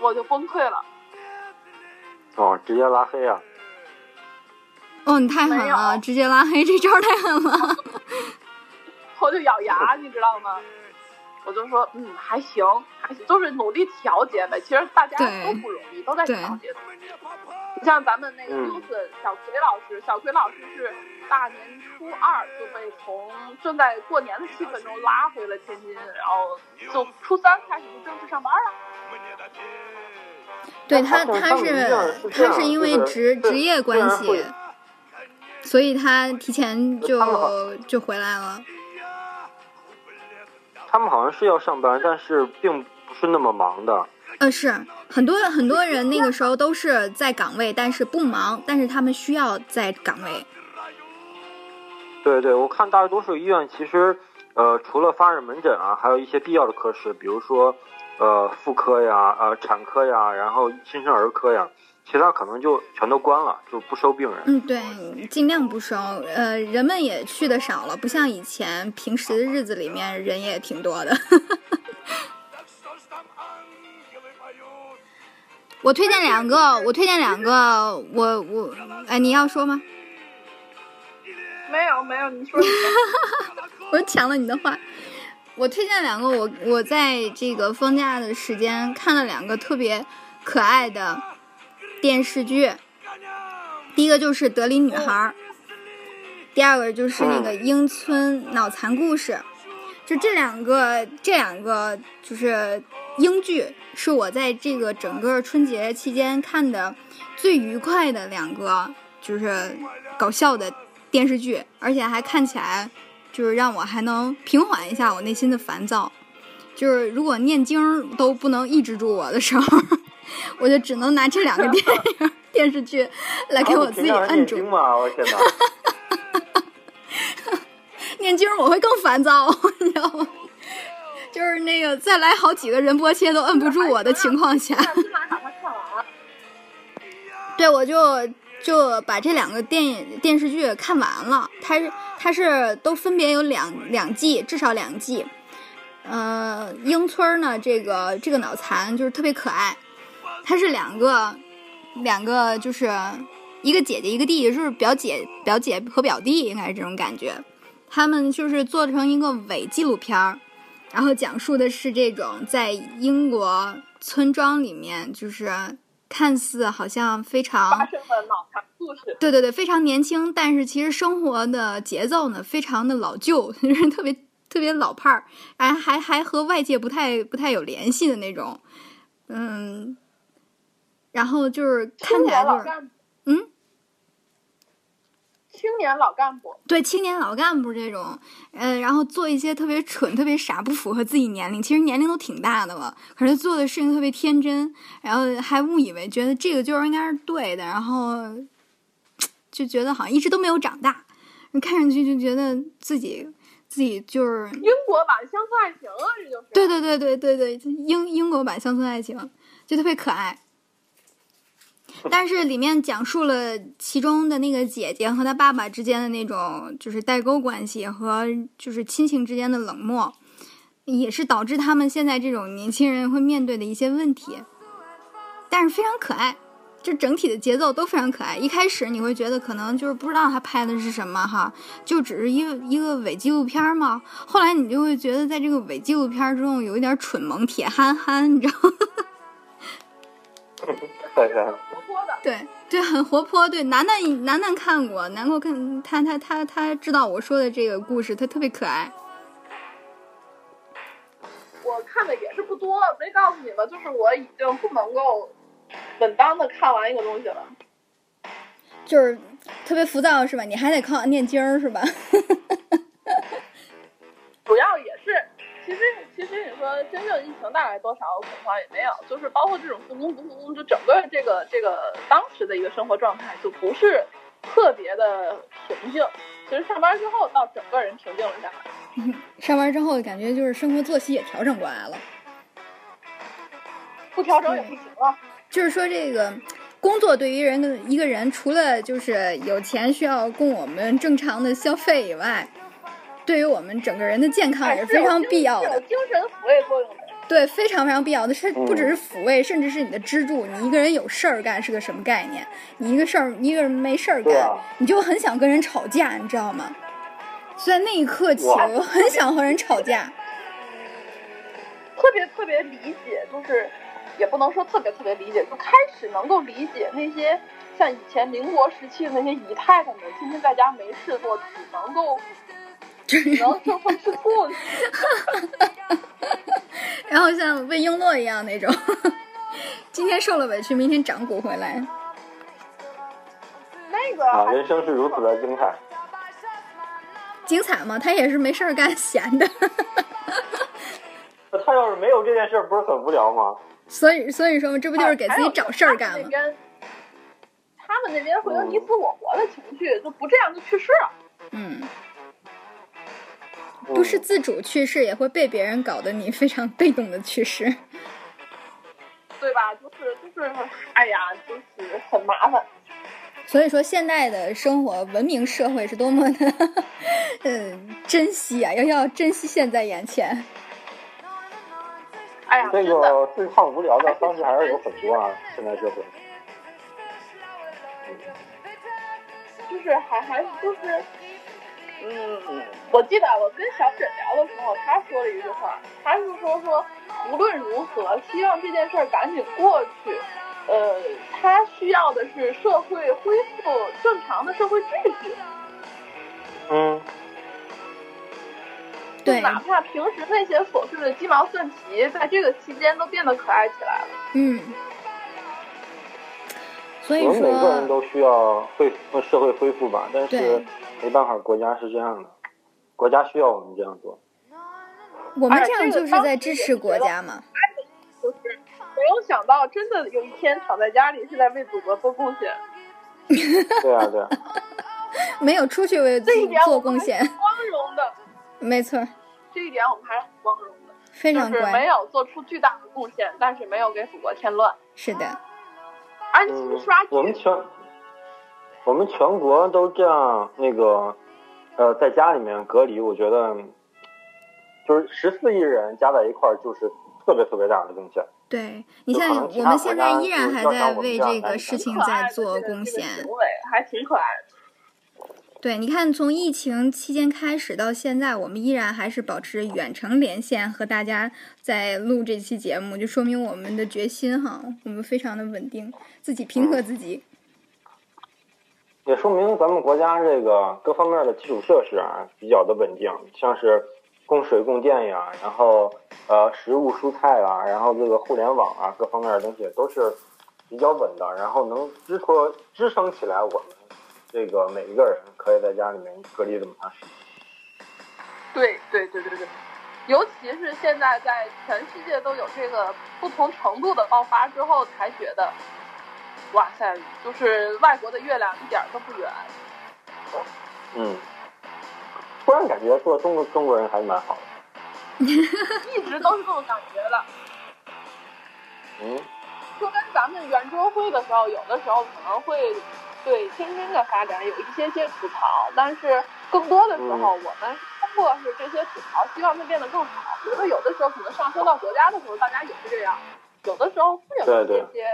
我就崩溃了。哦，直接拉黑啊！哦，你太狠了，直接拉黑，这招太狠了。*laughs* 我就咬牙，你知道吗？我就说，嗯，还行，还行，就是努力调节呗。其实大家都不容易，都在调节。你像咱们那个嗯 News 小葵老师，小葵老师是大年初二就被从正在过年的气氛中拉回了天津，然后就初三开始就正式上班了。对他，他是他是因为职职业关系，所以他提前就就回来了。他们好像是要上班，但是并不是那么忙的，呃，是很多很多人那个时候都是在岗位，但是不忙，但是他们需要在岗位。对对，我看大多数医院其实，呃，除了发热门诊啊，还有一些必要的科室，比如说，呃，妇科呀，呃，产科呀，然后新生儿科呀，其他可能就全都关了，就不收病人。嗯，对，尽量不收。呃，人们也去的少了，不像以前平时的日子里面人也挺多的。我推荐两个，我推荐两个，我我，哎，你要说吗？没有没有，你说。*laughs* 我抢了你的话。我推荐两个，我我在这个放假的时间看了两个特别可爱的电视剧。第一个就是《德里女孩》，第二个就是那个《英村脑残故事》。就这两个，这两个就是英剧，是我在这个整个春节期间看的最愉快的两个，就是搞笑的。电视剧，而且还看起来就是让我还能平缓一下我内心的烦躁。就是如果念经都不能抑制住我的时候，我就只能拿这两个电影 *laughs* *laughs* 电视剧来给我自己摁住。我天哪！*laughs* 念经我会更烦躁，你知道吗？就是那个再来好几个人播切都摁不住我的情况下。对，我就。就把这两个电影电视剧看完了，它是它是都分别有两两季，至少两季。呃，英村呢，这个这个脑残就是特别可爱，它是两个两个就是一个姐姐一个弟弟，就是表姐表姐和表弟，应该是这种感觉。他们就是做成一个伪纪录片儿，然后讲述的是这种在英国村庄里面就是。看似好像非常发生的脑残故事，对对对，非常年轻，但是其实生活的节奏呢，非常的老旧，*laughs* 就是特别特别老派儿，哎，还还和外界不太不太有联系的那种，嗯，然后就是看起来就是，嗯。青年老干部，对青年老干部这种，呃，然后做一些特别蠢、特别傻、不符合自己年龄，其实年龄都挺大的了，可是做的事情特别天真，然后还误以为觉得这个就是应该是对的，然后就觉得好像一直都没有长大，看上去就觉得自己自己就是英国版乡村爱情啊，这就是对对对对对对，英英国版乡村爱情就特别可爱。*laughs* 但是里面讲述了其中的那个姐姐和她爸爸之间的那种就是代沟关系和就是亲情之间的冷漠，也是导致他们现在这种年轻人会面对的一些问题。但是非常可爱，就整体的节奏都非常可爱。一开始你会觉得可能就是不知道他拍的是什么哈，就只是一个一个伪纪录片嘛。后来你就会觉得在这个伪纪录片中有一点蠢萌铁憨憨，你知道吗？对对，很活泼。对，楠楠楠楠看过，楠楠看他他他他知道我说的这个故事，他特别可爱。我看的也是不多，没告诉你们，就是我已经不能够稳当的看完一个东西了。就是特别浮躁是吧？你还得靠念经是吧？*laughs* 主要也是。其实，其实你说真正疫情带来多少恐慌也没有，就是包括这种复工不复工，就整个这个这个当时的一个生活状态就不是特别的平静。其实上班之后，倒整个人平静了下来。*laughs* 上班之后感觉就是生活作息也调整过来了，不调整也不行了。就是说这个工作对于人的一个人，除了就是有钱需要供我们正常的消费以外。对于我们整个人的健康也是非常必要的，有精神抚慰作用的。对，非常非常必要的，是不只是抚慰，甚至是你的支柱。你一个人有事儿干是个什么概念？你一个事儿，一个人没事儿干，你就很想跟人吵架，你知道吗？在那一刻起，我很想和人吵架。特别特别理解，就是也不能说特别特别理解，就开始能够理解那些像以前民国时期的那些姨太太们，天天在家没事做，只能够。然后就会吃兔子，*laughs* 然后像喂璎珞一样那种，*laughs* 今天受了委屈，明天长骨回来。那个啊，人生是如此的精彩。精彩吗？他也是没事儿干，闲的。*laughs* 那他要是没有这件事儿，不是很无聊吗？所以所以说，这不就是给自己找事儿干吗？他们那边会有你死我活的情绪，就不这样就去世了。嗯，不是自主去世，也会被别人搞得你非常被动的去世。*laughs* 对吧？就是就是，哎呀，就是很麻烦。所以说，现代的生活文明社会是多么的，嗯，珍惜啊！要要珍惜现在眼前。哎呀，这个对抗无聊的方式还是有很多啊，现在社会。就是还还就是，嗯，我记得我跟小沈聊的时候，他说了一句话，他是说说无论如何，希望这件事儿赶紧过去。呃，他需要的是社会恢复正常的社会秩序。嗯。对。哪怕平时那些琐碎的鸡毛蒜皮，在这个期间都变得可爱起来了。嗯。所以说。我们每个人都需要恢社会恢复吧，但是没办法，国家是这样的，国家需要我们这样做。我们这样就是在支持国家嘛。就是。没有想到，真的有一天躺在家里是在为祖国做贡献。*laughs* 对啊，对啊。没有出去为祖国做贡献。光荣的。没错。这一点我们还是很光荣的。非常乖。没有做出巨大的贡献，但是没有给祖国添乱。是的。安心刷我们全，我们全国都这样，那个，呃，在家里面隔离，我觉得，就是十四亿人加在一块儿，就是特别特别大的贡献。对你像我们现在依然还在为这个事情在做贡献，还挺可爱的。对，你看从疫情期间开始到现在，我们依然还是保持远程连线和大家在录这期节目，就说明我们的决心哈，我们非常的稳定，自己平和自己。也说明咱们国家这个各方面的基础设施啊比较的稳定，像是。供水供电呀，然后呃食物蔬菜啊，然后这个互联网啊，各方面的东西都是比较稳的，然后能支托支撑起来我们这个每一个人可以在家里面隔离这么长时间。对对对对对，尤其是现在在全世界都有这个不同程度的爆发之后，才觉得哇塞，就是外国的月亮一点都不圆。嗯。突然感觉做中国中国人还是蛮好的，*laughs* 一直都是这种感觉的。嗯，就跟咱们圆桌会的时候，有的时候可能会对天津的发展有一些些吐槽，但是更多的时候，我们通过是这些吐槽，希望它变得更好。比如说，有的时候可能上升到国家的时候，大家也是这样；有的时候会有这些，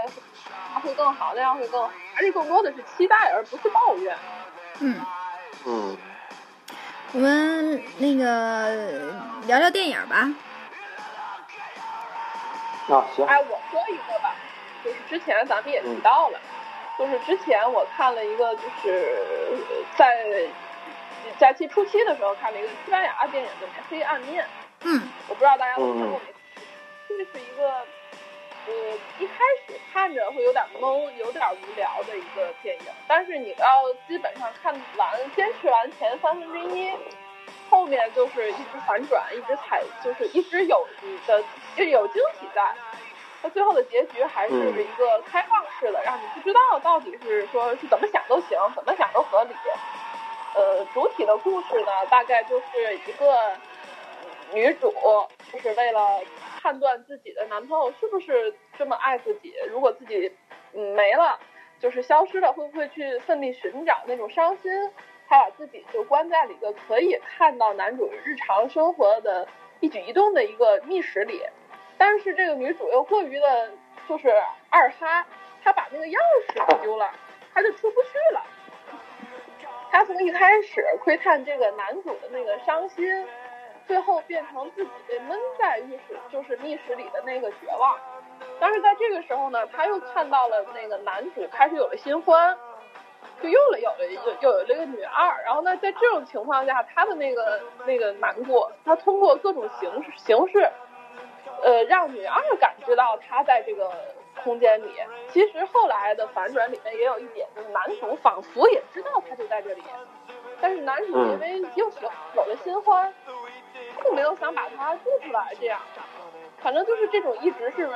它会更好，那样会更好，而且更多的是期待，而不是抱怨。嗯嗯。我们那个聊聊电影吧。啊，行。哎，我说一个吧，就是之前咱们也提到了，就是之前我看了一个，就是在假期初期的时候看了一个西班牙电影，叫《黑暗面》。嗯。我不知道大家都看过没？这是一个。呃，一开始看着会有点懵，有点无聊的一个电影，但是你要基本上看完，坚持完前三分之一，后面就是一直反转，一直踩，就是一直有你的就有惊喜在。它最后的结局还是一个开放式的，让你不知道到底是说是怎么想都行，怎么想都合理。呃，主体的故事呢，大概就是一个女主，就是为了。判断自己的男朋友是不是这么爱自己，如果自己没了，就是消失了，会不会去奋力寻找那种伤心？他把自己就关在了一个可以看到男主日常生活的一举一动的一个密室里，但是这个女主又过于的就是二哈，她把那个钥匙丢了，她就出不去了。她从一开始窥探这个男主的那个伤心。最后变成自己被闷在浴室，就是密室里的那个绝望。但是在这个时候呢，他又看到了那个男主开始有了新欢，就又了有了又有了一个女二。然后呢，在这种情况下，他的那个那个难过，他通过各种形式形式，呃，让女二感知到他在这个空间里。其实后来的反转里面也有一点，就是男主仿佛也知道他就在这里，但是男主因为又有有了新欢。并没有想把它做出来这样。反正就是这种一直是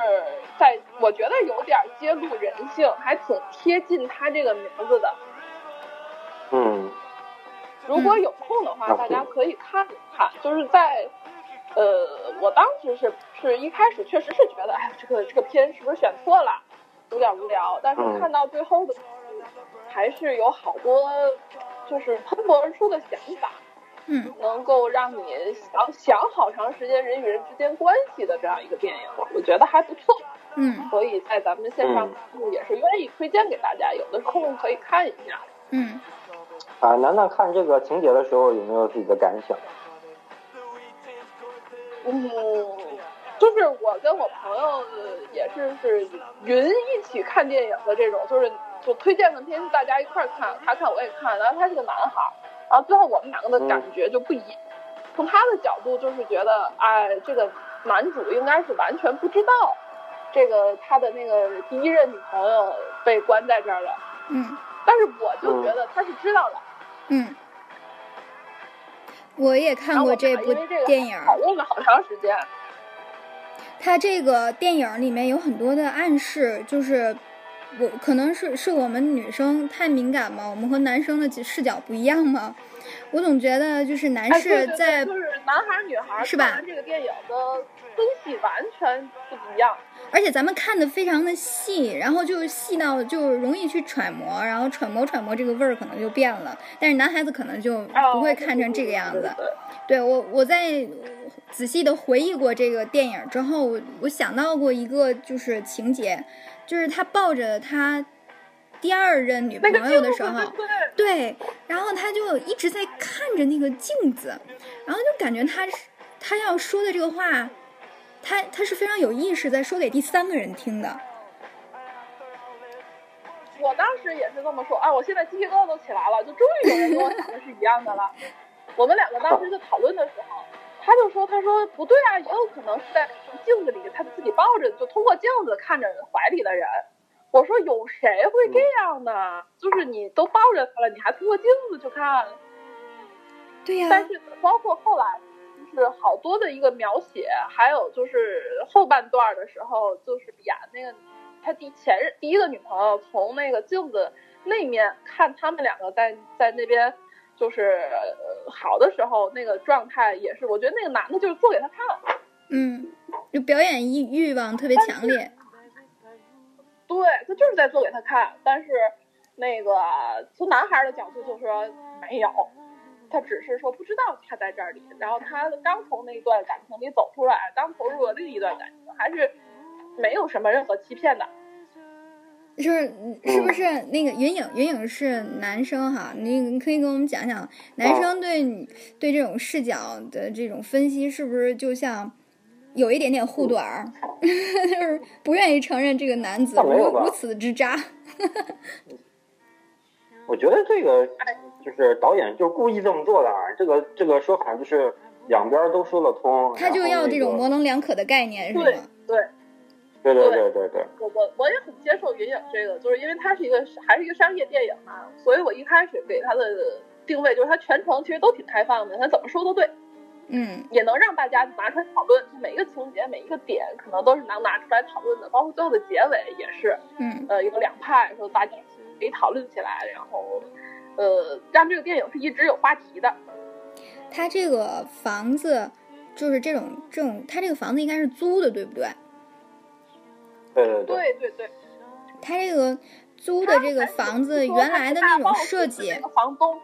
在，我觉得有点揭露人性，还挺贴近他这个名字的。嗯，如果有空的话，大家可以看一看。就是在，呃，我当时是是一开始确实是觉得，哎，这个这个片是不是选错了，有点无聊。但是看到最后的，还是有好多就是喷薄而出的想法。嗯，能够让你想想好长时间人与人之间关系的这样一个电影，我觉得还不错。嗯，所以在咱们线上也是愿意推荐给大家，有的空可以看一下。嗯，啊，楠楠看这个情节的时候有没有自己的感想？嗯，就是我跟我朋友也是是云一起看电影的这种，就是就推荐个片子大家一块看，他看我也看，然后他是个男孩。然后最后我们两个的感觉就不一，从他的角度就是觉得，哎，这个男主应该是完全不知道，这个他的那个第一任女朋友被关在这儿了。嗯。但是我就觉得他是知道的。嗯。我也看过这部电影，讨论了好长时间。他这个电影里面有很多的暗示，就是。我可能是是我们女生太敏感吗？我们和男生的视角不一样吗？我总觉得就是男士在就是男孩女孩是吧？这个电影的分析完全不一样，而且咱们看的非常的细，然后就细到就容易去揣摩，然后揣摩揣摩这个味儿可能就变了。但是男孩子可能就不会看成这个样子。对我我在仔细的回忆过这个电影之后，我我想到过一个就是情节。就是他抱着他第二任女朋友的时候，对，然后他就一直在看着那个镜子，然后就感觉他是他要说的这个话，他他是非常有意识在说给第三个人听的。我当时也是这么说啊，我现在鸡皮疙瘩都起来了，就终于有人跟我想的是一样的了。我们两个当时就讨论的时候。他就说：“他说不对啊，也有可能是在镜子里，他自己抱着，就通过镜子看着怀里的人。”我说：“有谁会这样呢？就是你都抱着他了，你还通过镜子去看？”对呀。但是包括后来，就是好多的一个描写，还有就是后半段的时候，就是演那个他第前任第一个女朋友从那个镜子那面看他们两个在在那边。就是好的时候，那个状态也是，我觉得那个男的就是做给他看，嗯，就表演欲欲望特别强烈，对他就是在做给他看，但是那个从男孩的角度就说没有，他只是说不知道他在这里，然后他刚从那段感情里走出来，刚投入了另一段感情，还是没有什么任何欺骗的。就是是不是那个云影？云影是男生哈，你你可以跟我们讲讲，男生对对这种视角的这种分析，是不是就像有一点点护短儿，*laughs* 就是不愿意承认这个男子如如此之渣。*laughs* 我觉得这个就是导演就故意这么做的，这个这个说法就是两边都说得通。他就要这种模棱两可的概念，是吗？对。对对对对对，我我我也很接受云影这个，就是因为它是一个还是一个商业电影嘛，所以我一开始给它的定位就是它全程其实都挺开放的，它怎么说都对，嗯，也能让大家拿出来讨论，就每一个情节每一个点可能都是能拿出来讨论的，包括最后的结尾也是，嗯，呃，有两派说大家可以讨论起来，然后呃，让这个电影是一直有话题的。它这个房子就是这种这种，它这个房子应该是租的，对不对？对对对对，他这个租的这个房子原来的那种设计，房东，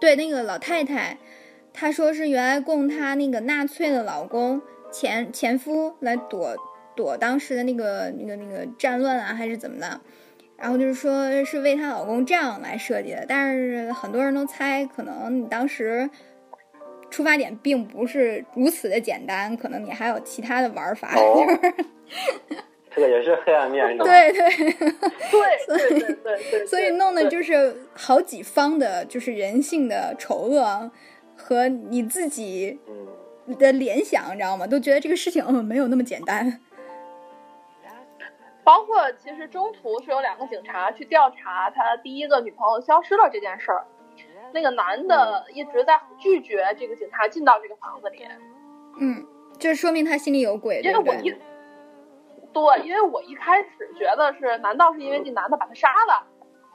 对那个老太太，她说是原来供她那个纳粹的老公前前夫来躲躲当时的那个那个那个战乱啊，还是怎么的？然后就是说是为她老公这样来设计的，但是很多人都猜，可能你当时出发点并不是如此的简单，可能你还有其他的玩法。*laughs* 这个也是黑暗面，对对。对对对对，所以弄的就是好几方的，就是人性的丑恶和你自己的联想，你知道吗？都觉得这个事情嗯没有那么简单。包括其实中途是有两个警察去调查他第一个女朋友消失了这件事儿，那个男的一直在拒绝这个警察进到这个房子里，嗯，这说明他心里有鬼，因为我一，对，因为我一开始觉得是，难道是因为这男的把他杀了？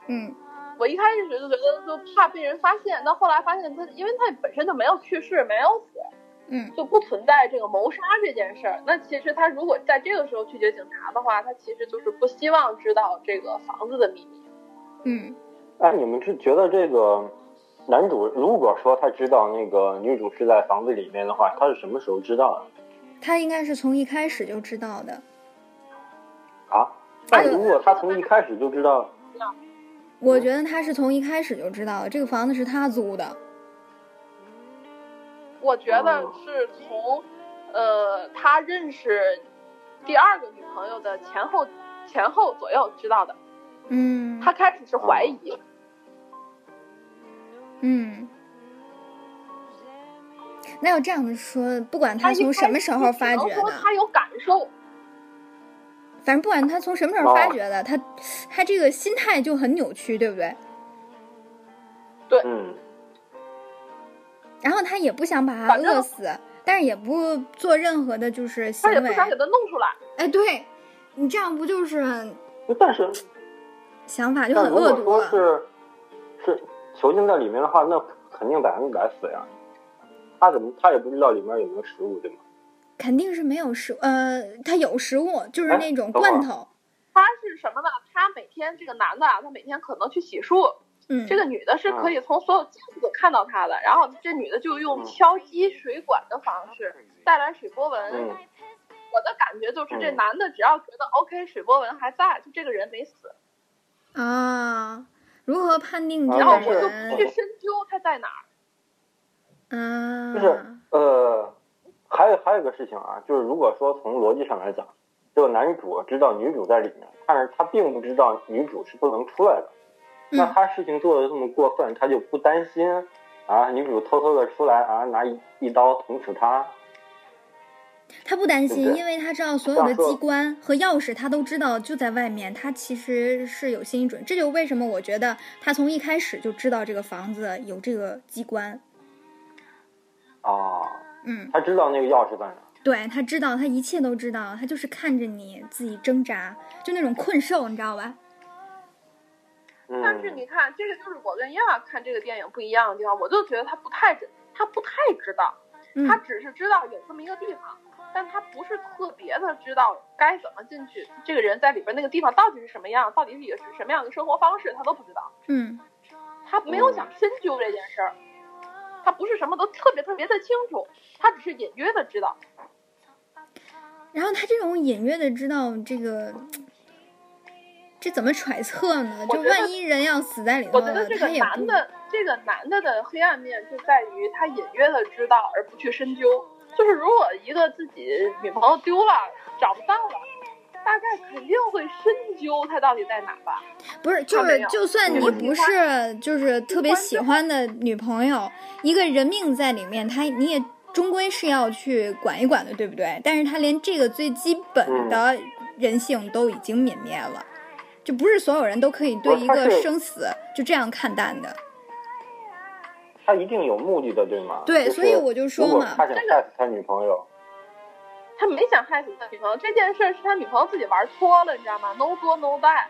嗯，我一开始就觉得就怕被人发现，但后来发现他，因为他本身就没有去世，没有死，嗯，就不存在这个谋杀这件事儿。那其实他如果在这个时候拒绝警察的话，他其实就是不希望知道这个房子的秘密。嗯，哎，你们是觉得这个男主如果说他知道那个女主是在房子里面的话，他是什么时候知道的？他应该是从一开始就知道的。啊？那如果他从一开始就知道？我觉得他是从一开始就知道这个房子是他租的。我觉得是从，呃，他认识第二个女朋友的前后前后左右知道的。嗯。他开始是怀疑。嗯。那要这样子说，不管他从什么时候发觉的，他有感受。反正不管他从什么时候发觉的，他他这个心态就很扭曲，对不对？对。嗯。然后他也不想把他饿死，但是也不做任何的就是行为。他也不想给他弄出来。哎，对，你这样不就是？但是想法就很恶毒了。是是囚禁在里面的话，那肯定百分之百死呀。他怎么他也不知道里面有没有食物，对吗？肯定是没有食，呃，他有食物，就是那种罐头。他是什么呢？他每天这个男的啊，他每天可能去洗漱。嗯。这个女的是可以从所有镜子看到他的，然后这女的就用敲击水管的方式带来水波纹。嗯。我的感觉就是，这男的只要觉得 OK，水波纹还在，就这个人没死。啊？如何判定这个人？然后我就去深究他在哪儿。嗯。就是呃。还有还有一个事情啊，就是如果说从逻辑上来讲，这个男主知道女主在里面，但是他并不知道女主是不能出来的，那他事情做的这么过分，他就不担心啊，女主偷偷的出来啊，拿一一刀捅死他？他不担心，因为他知道所有的机关和钥匙他都知道就在外面，他其实是有心理准，这就为什么我觉得他从一开始就知道这个房子有这个机关。哦。嗯，他知道那个钥匙在哪。对他知道，他一切都知道，他就是看着你自己挣扎，就那种困兽，你知道吧？但是你看，这个就是我跟亚看这个电影不一样的地方，我就觉得他不太知，他不太知道，他只是知道有这么一个地方，但他不是特别的知道该怎么进去，这个人在里边那个地方到底是什么样，到底是一个是什么样的生活方式，他都不知道。嗯，他没有想深究这件事儿。他不是什么都特别特别的清楚，他只是隐约的知道。*laughs* 然后他这种隐约的知道这个，这怎么揣测呢？就万一人要死在里头，我觉得这个男的，这个男的的黑暗面就在于他隐约的知道而不去深究。就是如果一个自己女朋友丢了，找不到了。大概肯定会深究他到底在哪吧？不是，就是就算你不是就是特别喜欢的女朋友，一个人命在里面，他你也终归是要去管一管的，对不对？但是他连这个最基本的人性都已经泯灭了，就不是所有人都可以对一个生死就这样看淡的。他一定有目的的，对吗？对，所以我就说嘛，他想害死他女朋友。他没想害死他女朋友，这件事是他女朋友自己玩脱了，你知道吗？No 作 No die，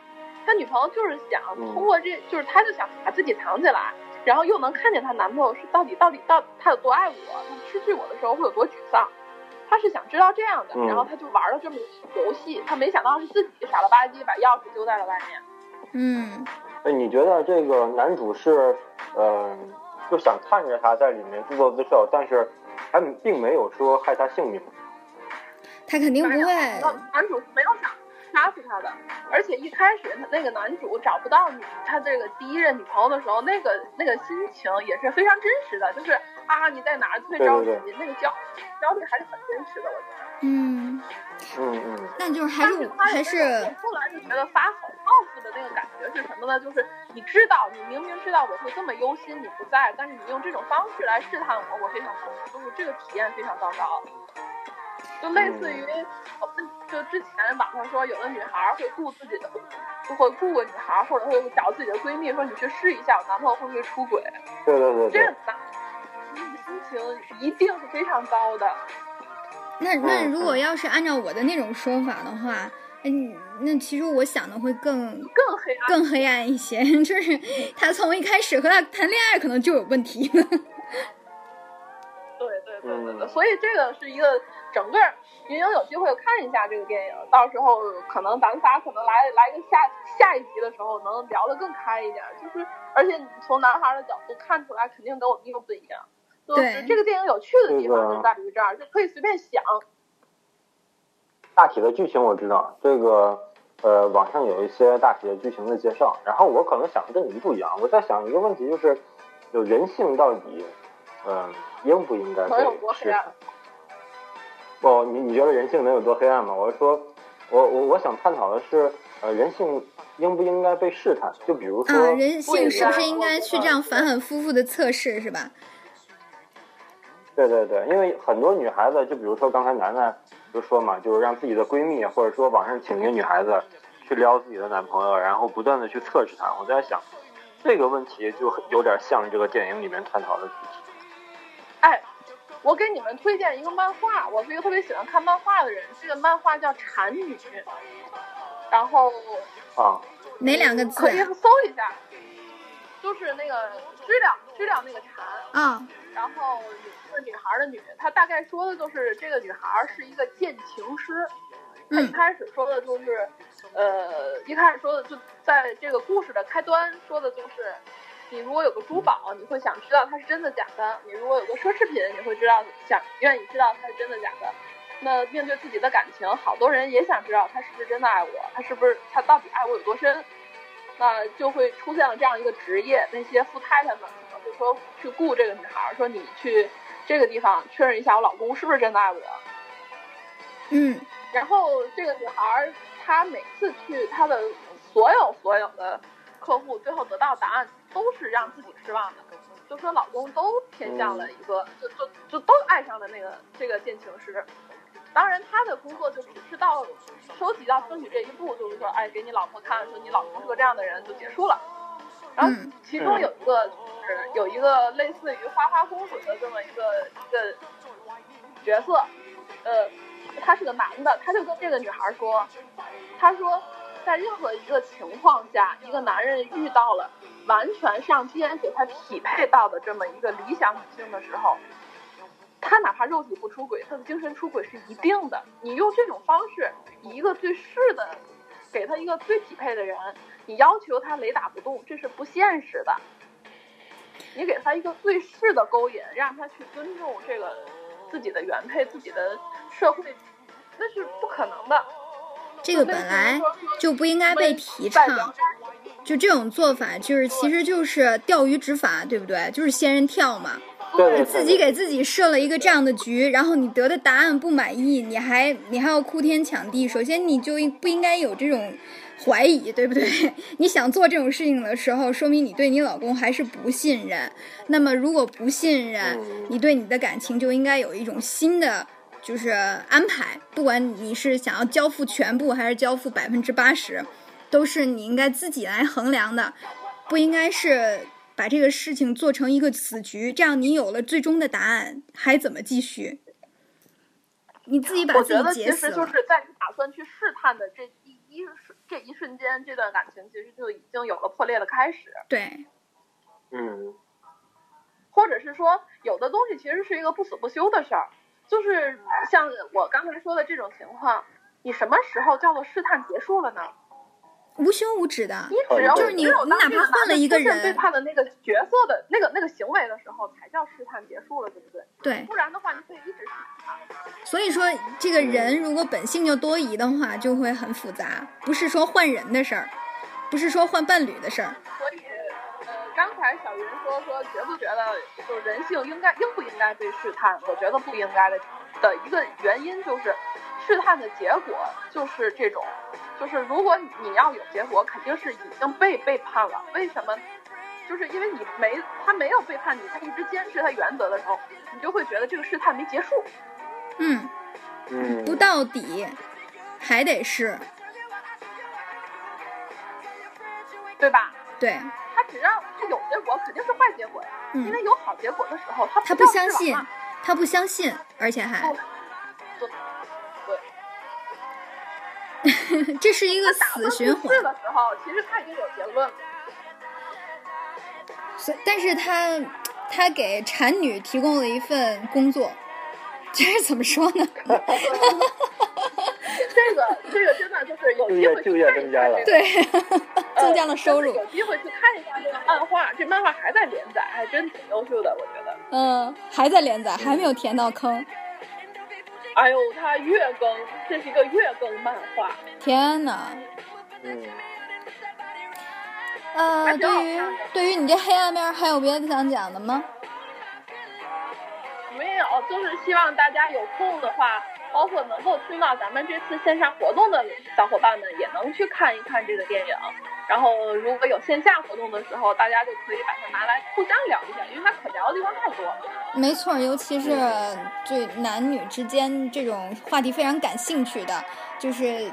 他女朋友就是想通过这，就是他就想把自己藏起来，然后又能看见她男朋友是到底到底到他有多爱我，他失去我的时候会有多沮丧，他是想知道这样的，然后他就玩了这么个游戏，他没想到是自己傻了吧唧把钥匙丢在了外面。嗯，哎，你觉得这个男主是呃，就想看着他在里面自作自受，但是还并没有说害他性命。他肯定不会。男主是没有想杀死他的，而且一开始他那个男主找不到女他这个第一任女朋友的时候，那个那个心情也是非常真实的，就是啊你在哪儿特别着急，那个焦焦虑还是很真实的，我觉得。嗯嗯嗯。那就是还是还是。后来就觉得发好报复的那个感觉是什么呢？就是你知道你明明知道我会这么忧心你不在，但是你用这种方式来试探我，我非常痛苦，就是这个体验非常糟糕。就类似于，就之前网上说，有的女孩会雇自己的，就会雇个女孩，或者会找自己的闺蜜说：“你去试一下，我男朋友会不会出轨？”对对对，这样的，那个心情一定是非常糟的。那那如果要是按照我的那种说法的话，嗯，那其实我想的会更更黑暗，更黑暗一些，*laughs* 就是他从一开始和他谈恋爱可能就有问题了。*laughs* 对对对对对，所以这个是一个整个。云英有机会看一下这个电影，到时候可能咱仨可能来来个下下一集的时候能聊得更开一点。就是而且你从男孩的角度看出来，肯定跟我们又不一样。就是这个电影有趣的地方就在于这儿，就可以随便想。大体的剧情我知道，这个呃网上有一些大体的剧情的介绍，然后我可能想的跟你们不一样。我在想一个问题，就是有人性到底嗯应不应该被试探？哦，你你觉得人性能有多黑暗吗？我是说，我我我想探讨的是，呃，人性应不应该被试探？就比如说，啊，人性是不是应该去这样反反复复的测试，是吧？对对对，因为很多女孩子，就比如说刚才楠楠就说嘛，就是让自己的闺蜜或者说网上请一个女孩子去撩自己的男朋友，然后不断的去测试他。我在想，这个问题就有点像这个电影里面探讨的主题。哎。我给你们推荐一个漫画，我是一个特别喜欢看漫画的人。这个漫画叫《蝉女》，然后啊，哪两个字？可以搜一下，就是那个知了，知了那个蝉啊。然后是女孩的女，她大概说的就是这个女孩是一个剑情师。她一开始说的就是，呃，一开始说的就在这个故事的开端说的就是。你如果有个珠宝，你会想知道它是真的假的；你如果有个奢侈品，你会知道想愿意知道它是真的假的。那面对自己的感情，好多人也想知道他是不是真的爱我，他是不是他到底爱我有多深？那就会出现了这样一个职业，那些富太太们可能就说去雇这个女孩，说你去这个地方确认一下我老公是不是真的爱我。嗯，然后这个女孩她每次去她的所有所有的客户，最后得到答案。都是让自己失望的，就说老公都偏向了一个，就就就都爱上了那个这个见情师。当然，他的工作就只是到收集到证据这一步，就是说，哎，给你老婆看，说你老公是个这样的人，就结束了。然后其中有一个就是有一个类似于花花公子的这么一个一个角色，呃，他是个男的，他就跟这个女孩说，他说。在任何一个情况下，一个男人遇到了完全上天给他匹配到的这么一个理想女性的时候，他哪怕肉体不出轨，他的精神出轨是一定的。你用这种方式，一个最适的，给他一个最匹配的人，你要求他雷打不动，这是不现实的。你给他一个最适的勾引，让他去尊重这个自己的原配、自己的社会，那是不可能的。这个本来就不应该被提倡，就这种做法，就是其实就是钓鱼执法，对不对？就是仙人跳嘛。对。自己给自己设了一个这样的局，然后你得的答案不满意，你还你还要哭天抢地。首先你就不应该有这种怀疑，对不对？*laughs* 你想做这种事情的时候，说明你对你老公还是不信任。那么如果不信任，你对你的感情就应该有一种新的。就是安排，不管你是想要交付全部还是交付百分之八十，都是你应该自己来衡量的，不应该是把这个事情做成一个死局，这样你有了最终的答案，还怎么继续？你自己把自己结死了。其实就是在你打算去试探的这一一这一瞬间，这段感情其实就已经有了破裂的开始。对，嗯，或者是说，有的东西其实是一个不死不休的事儿。就是像我刚才说的这种情况，你什么时候叫做试探结束了呢？无休无止的。你只要就是你，你哪怕换了一个人背叛的那个角色的那个那个行为的时候，才叫试探结束了，对不对？对。不然的话，你可以一直试探。所以说，这个人如果本性就多疑的话，就会很复杂。不是说换人的事儿，不是说换伴侣的事儿。所以，呃，刚才小云说说，觉不觉得就人性应该应不应该被试探？我觉得不应该的。的一个原因就是，试探的结果就是这种，就是如果你要有结果，肯定是已经被背叛了。为什么？就是因为你没他没有背叛你，他一直坚持他原则的时候，你就会觉得这个试探没结束。嗯，嗯，不到底还得是，对吧？对。他只要他有结果，肯定是坏结果呀。因为有好结果的时候，他他不相信。他不相信，而且还对，*laughs* 这是一个死循环。的时候，其实他已经有结论了。所，但是他他给产女提供了一份工作，*laughs* 这是怎么说呢？*laughs* 这个这个真的就是有机会就业增加了，对，增加了收入。有机会去看一下这个漫画，这漫画还在连载，还真挺优秀的，我觉得。嗯，还在连载，还没有填到坑。哎呦，它月更，这是一个月更漫画。天哪！嗯。呃，对于对于你这黑暗面，还有别的想讲的吗？没有，就是希望大家有空的话，包括能够听到咱们这次线上活动的小伙伴们，也能去看一看这个电影。然后，如果有线下活动的时候，大家就可以把它拿来互相聊一下，因为它可聊的地方太多了。没错，尤其是对男女之间这种话题非常感兴趣的，就是。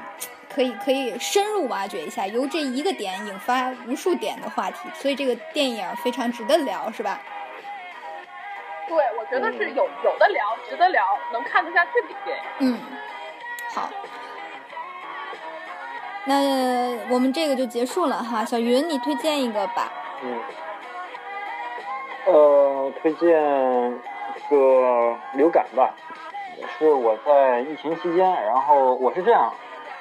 可以可以深入挖掘一下，由这一个点引发无数点的话题，所以这个电影非常值得聊，是吧？对，我觉得是有有的聊，值得聊，能看得下去的电影。嗯，好，那我们这个就结束了哈。小云，你推荐一个吧。嗯，呃，推荐一个流感吧，也是我在疫情期间，然后我是这样。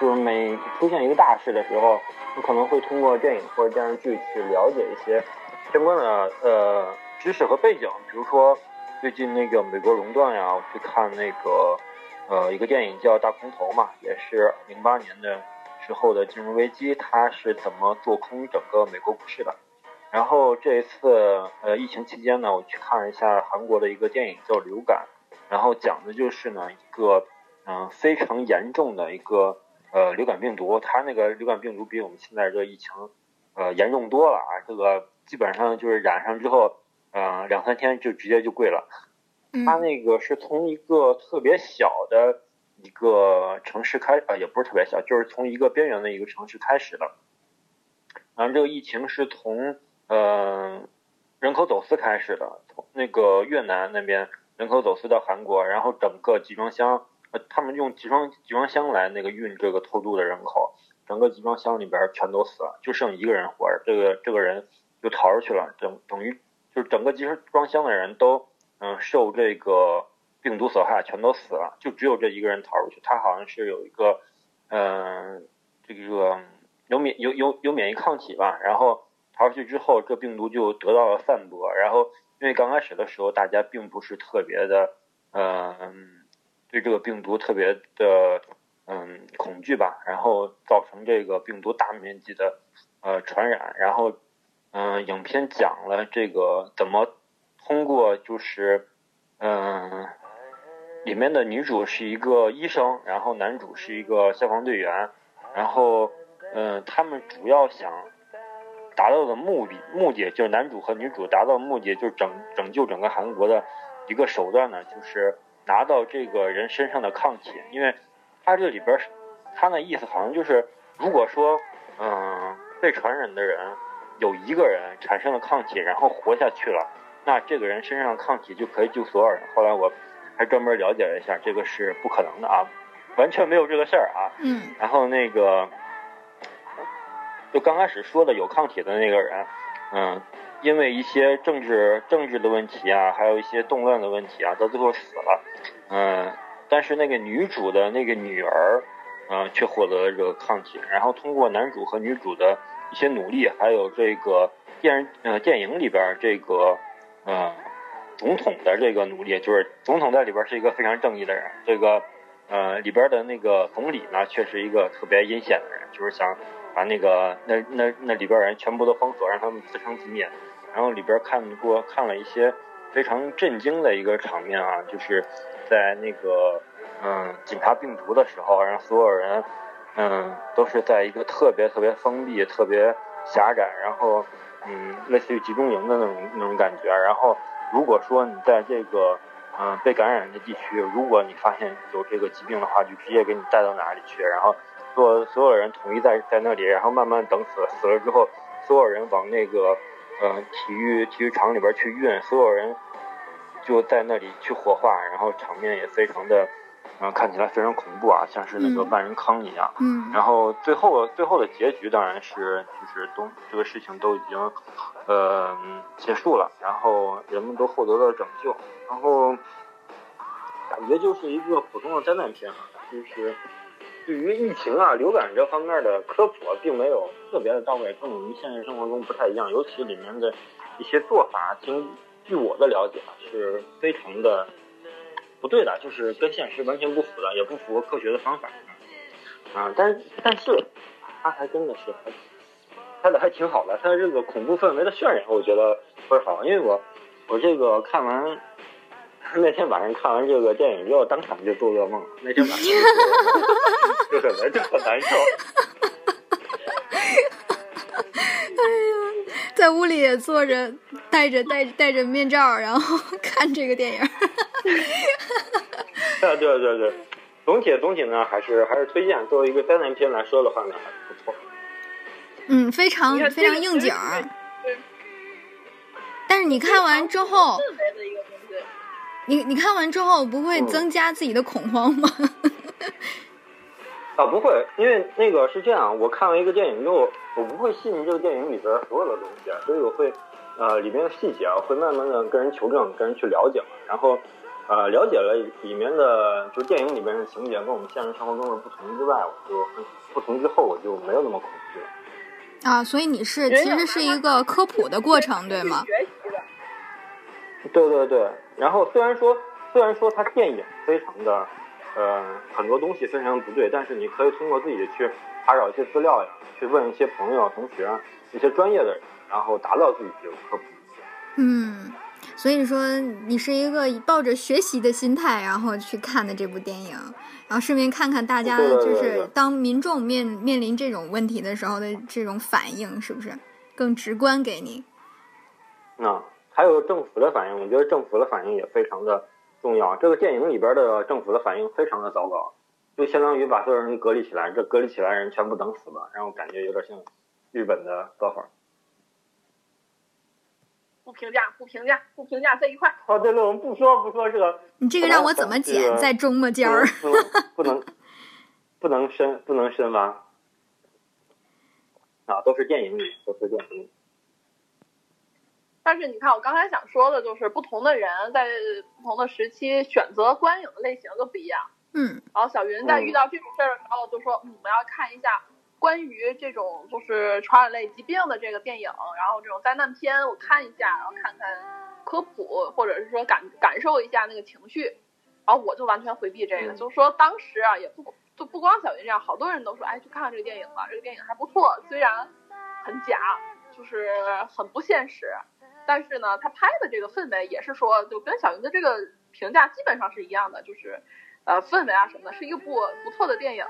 就是每出现一个大事的时候，我可能会通过电影或者电视剧去了解一些相关的呃知识和背景。比如说最近那个美国熔断呀，我去看那个呃一个电影叫《大空头》嘛，也是零八年的时候的金融危机，它是怎么做空整个美国股市的。然后这一次呃疫情期间呢，我去看了一下韩国的一个电影叫《流感》，然后讲的就是呢一个嗯非常严重的一个。呃，流感病毒，它那个流感病毒比我们现在这疫情，呃，严重多了啊！这个基本上就是染上之后，嗯，两三天就直接就跪了。他那个是从一个特别小的一个城市开，呃，也不是特别小，就是从一个边缘的一个城市开始的。然后这个疫情是从呃人口走私开始的，从那个越南那边人口走私到韩国，然后整个集装箱。呃，他们用集装集装箱来那个运这个偷渡的人口，整个集装箱里边全都死了，就剩一个人活着。这个这个人就逃出去了，等等于就是整个集装箱的人都嗯受这个病毒所害，全都死了，就只有这一个人逃出去。他好像是有一个嗯这个有免有有有免疫抗体吧，然后逃出去之后，这病毒就得到了散播。然后因为刚开始的时候大家并不是特别的嗯。对这个病毒特别的嗯恐惧吧，然后造成这个病毒大面积的呃传染，然后嗯影片讲了这个怎么通过就是嗯里面的女主是一个医生，然后男主是一个消防队员，然后嗯他们主要想达到的目的目的就是男主和女主达到的目的就是拯拯救整个韩国的一个手段呢，就是。拿到这个人身上的抗体，因为他这里边，他那意思好像就是，如果说，嗯，被传染的人有一个人产生了抗体，然后活下去了，那这个人身上的抗体就可以救所有人。后来我还专门了解了一下，这个是不可能的啊，完全没有这个事儿啊。嗯。然后那个，就刚开始说的有抗体的那个人，嗯。因为一些政治政治的问题啊，还有一些动乱的问题啊，到最后死了。嗯，但是那个女主的那个女儿，嗯，却获得了这个抗体。然后通过男主和女主的一些努力，还有这个电呃电影里边这个呃总统的这个努力，就是总统在里边是一个非常正义的人。这个呃里边的那个总理呢，却是一个特别阴险的人，就是想把那个那那那里边人全部都封锁，让他们自生自灭。然后里边看过看了一些非常震惊的一个场面啊，就是在那个嗯警察病毒的时候，让所有人嗯都是在一个特别特别封闭、特别狭窄，然后嗯类似于集中营的那种那种感觉。然后如果说你在这个嗯被感染的地区，如果你发现有这个疾病的话，就直接给你带到哪里去，然后所所有人统一在在那里，然后慢慢等死，死了之后，所有人往那个。嗯，体育体育场里边去运，所有人就在那里去火化，然后场面也非常的，嗯，看起来非常恐怖啊，像是那个万人坑一样。嗯。然后最后最后的结局当然是就是都这个事情都已经呃结束了，然后人们都获得了拯救，然后感觉就是一个普通的灾难片啊，就是对于疫情啊、流感这方面的科普并没有特别的到位，跟我们现实生活中不太一样，尤其里面的一些做法，经据我的了解啊，是非常的。不对的，就是跟现实完全不符的，也不符合科学的方法啊。但，但是，它还真的是还拍的还挺好的。它这个恐怖氛围的渲染，我觉得倍儿好。因为我我这个看完那天晚上看完这个电影之后，当场就做噩梦。那天晚上就很难，就很难受。*laughs* 哎呀，在屋里也坐着，戴着戴戴着面罩，然后看这个电影。*laughs* 对对对对，总体总体呢，还是还是推荐。作为一个灾难片来说的话呢，还是不错。嗯，非常非常应景。但是你看完之后，你你看完之后不会增加自己的恐慌吗？*laughs* 啊，不会，因为那个是这样，我看完一个电影之后，我不会信这个电影里边所有的东西，所以我会呃里边的细节啊，会慢慢的跟人求证，跟人去了解嘛，然后。呃，了解了里面的，就是电影里面的情节跟我们现实生活中的不同之外，我就不同之后我就没有那么恐惧了。啊，所以你是其实是一个科普的过程，对吗？对对对。然后虽然说虽然说它电影非常的，呃，很多东西非常不对，但是你可以通过自己去查找一些资料呀，去问一些朋友、同学、一些专业的人，然后达到自己这种科普。嗯。所以说，你是一个抱着学习的心态，然后去看的这部电影，然后顺便看看大家就是当民众面面临这种问题的时候的这种反应，是不是更直观给你？啊还有政府的反应，我觉得政府的反应也非常的重要。这个电影里边的政府的反应非常的糟糕，就相当于把所有人隔离起来，这隔离起来人全部等死吧，让我感觉有点像日本的做法。不评价，不评价，不评价这一块。哦，对对，我们不说不说这个。你这个让我怎么剪？在中末尖儿？不能，不能深，不能深挖。啊，都是电影里，都是电影里。但是你看，我刚才想说的就是，不同的人在不同的时期选择观影的类型都不一样。嗯。然后小云在遇到这种事儿的时候，就说：“我们要看一下。”关于这种就是传染类疾病的这个电影，然后这种灾难片，我看一下，然后看看科普，或者是说感感受一下那个情绪，然后我就完全回避这个，就是说当时啊，也不就不光小云这样，好多人都说，哎，去看看这个电影吧，这个电影还不错，虽然很假，就是很不现实，但是呢，他拍的这个氛围也是说，就跟小云的这个评价基本上是一样的，就是呃氛围啊什么的，是一个不不错的电影。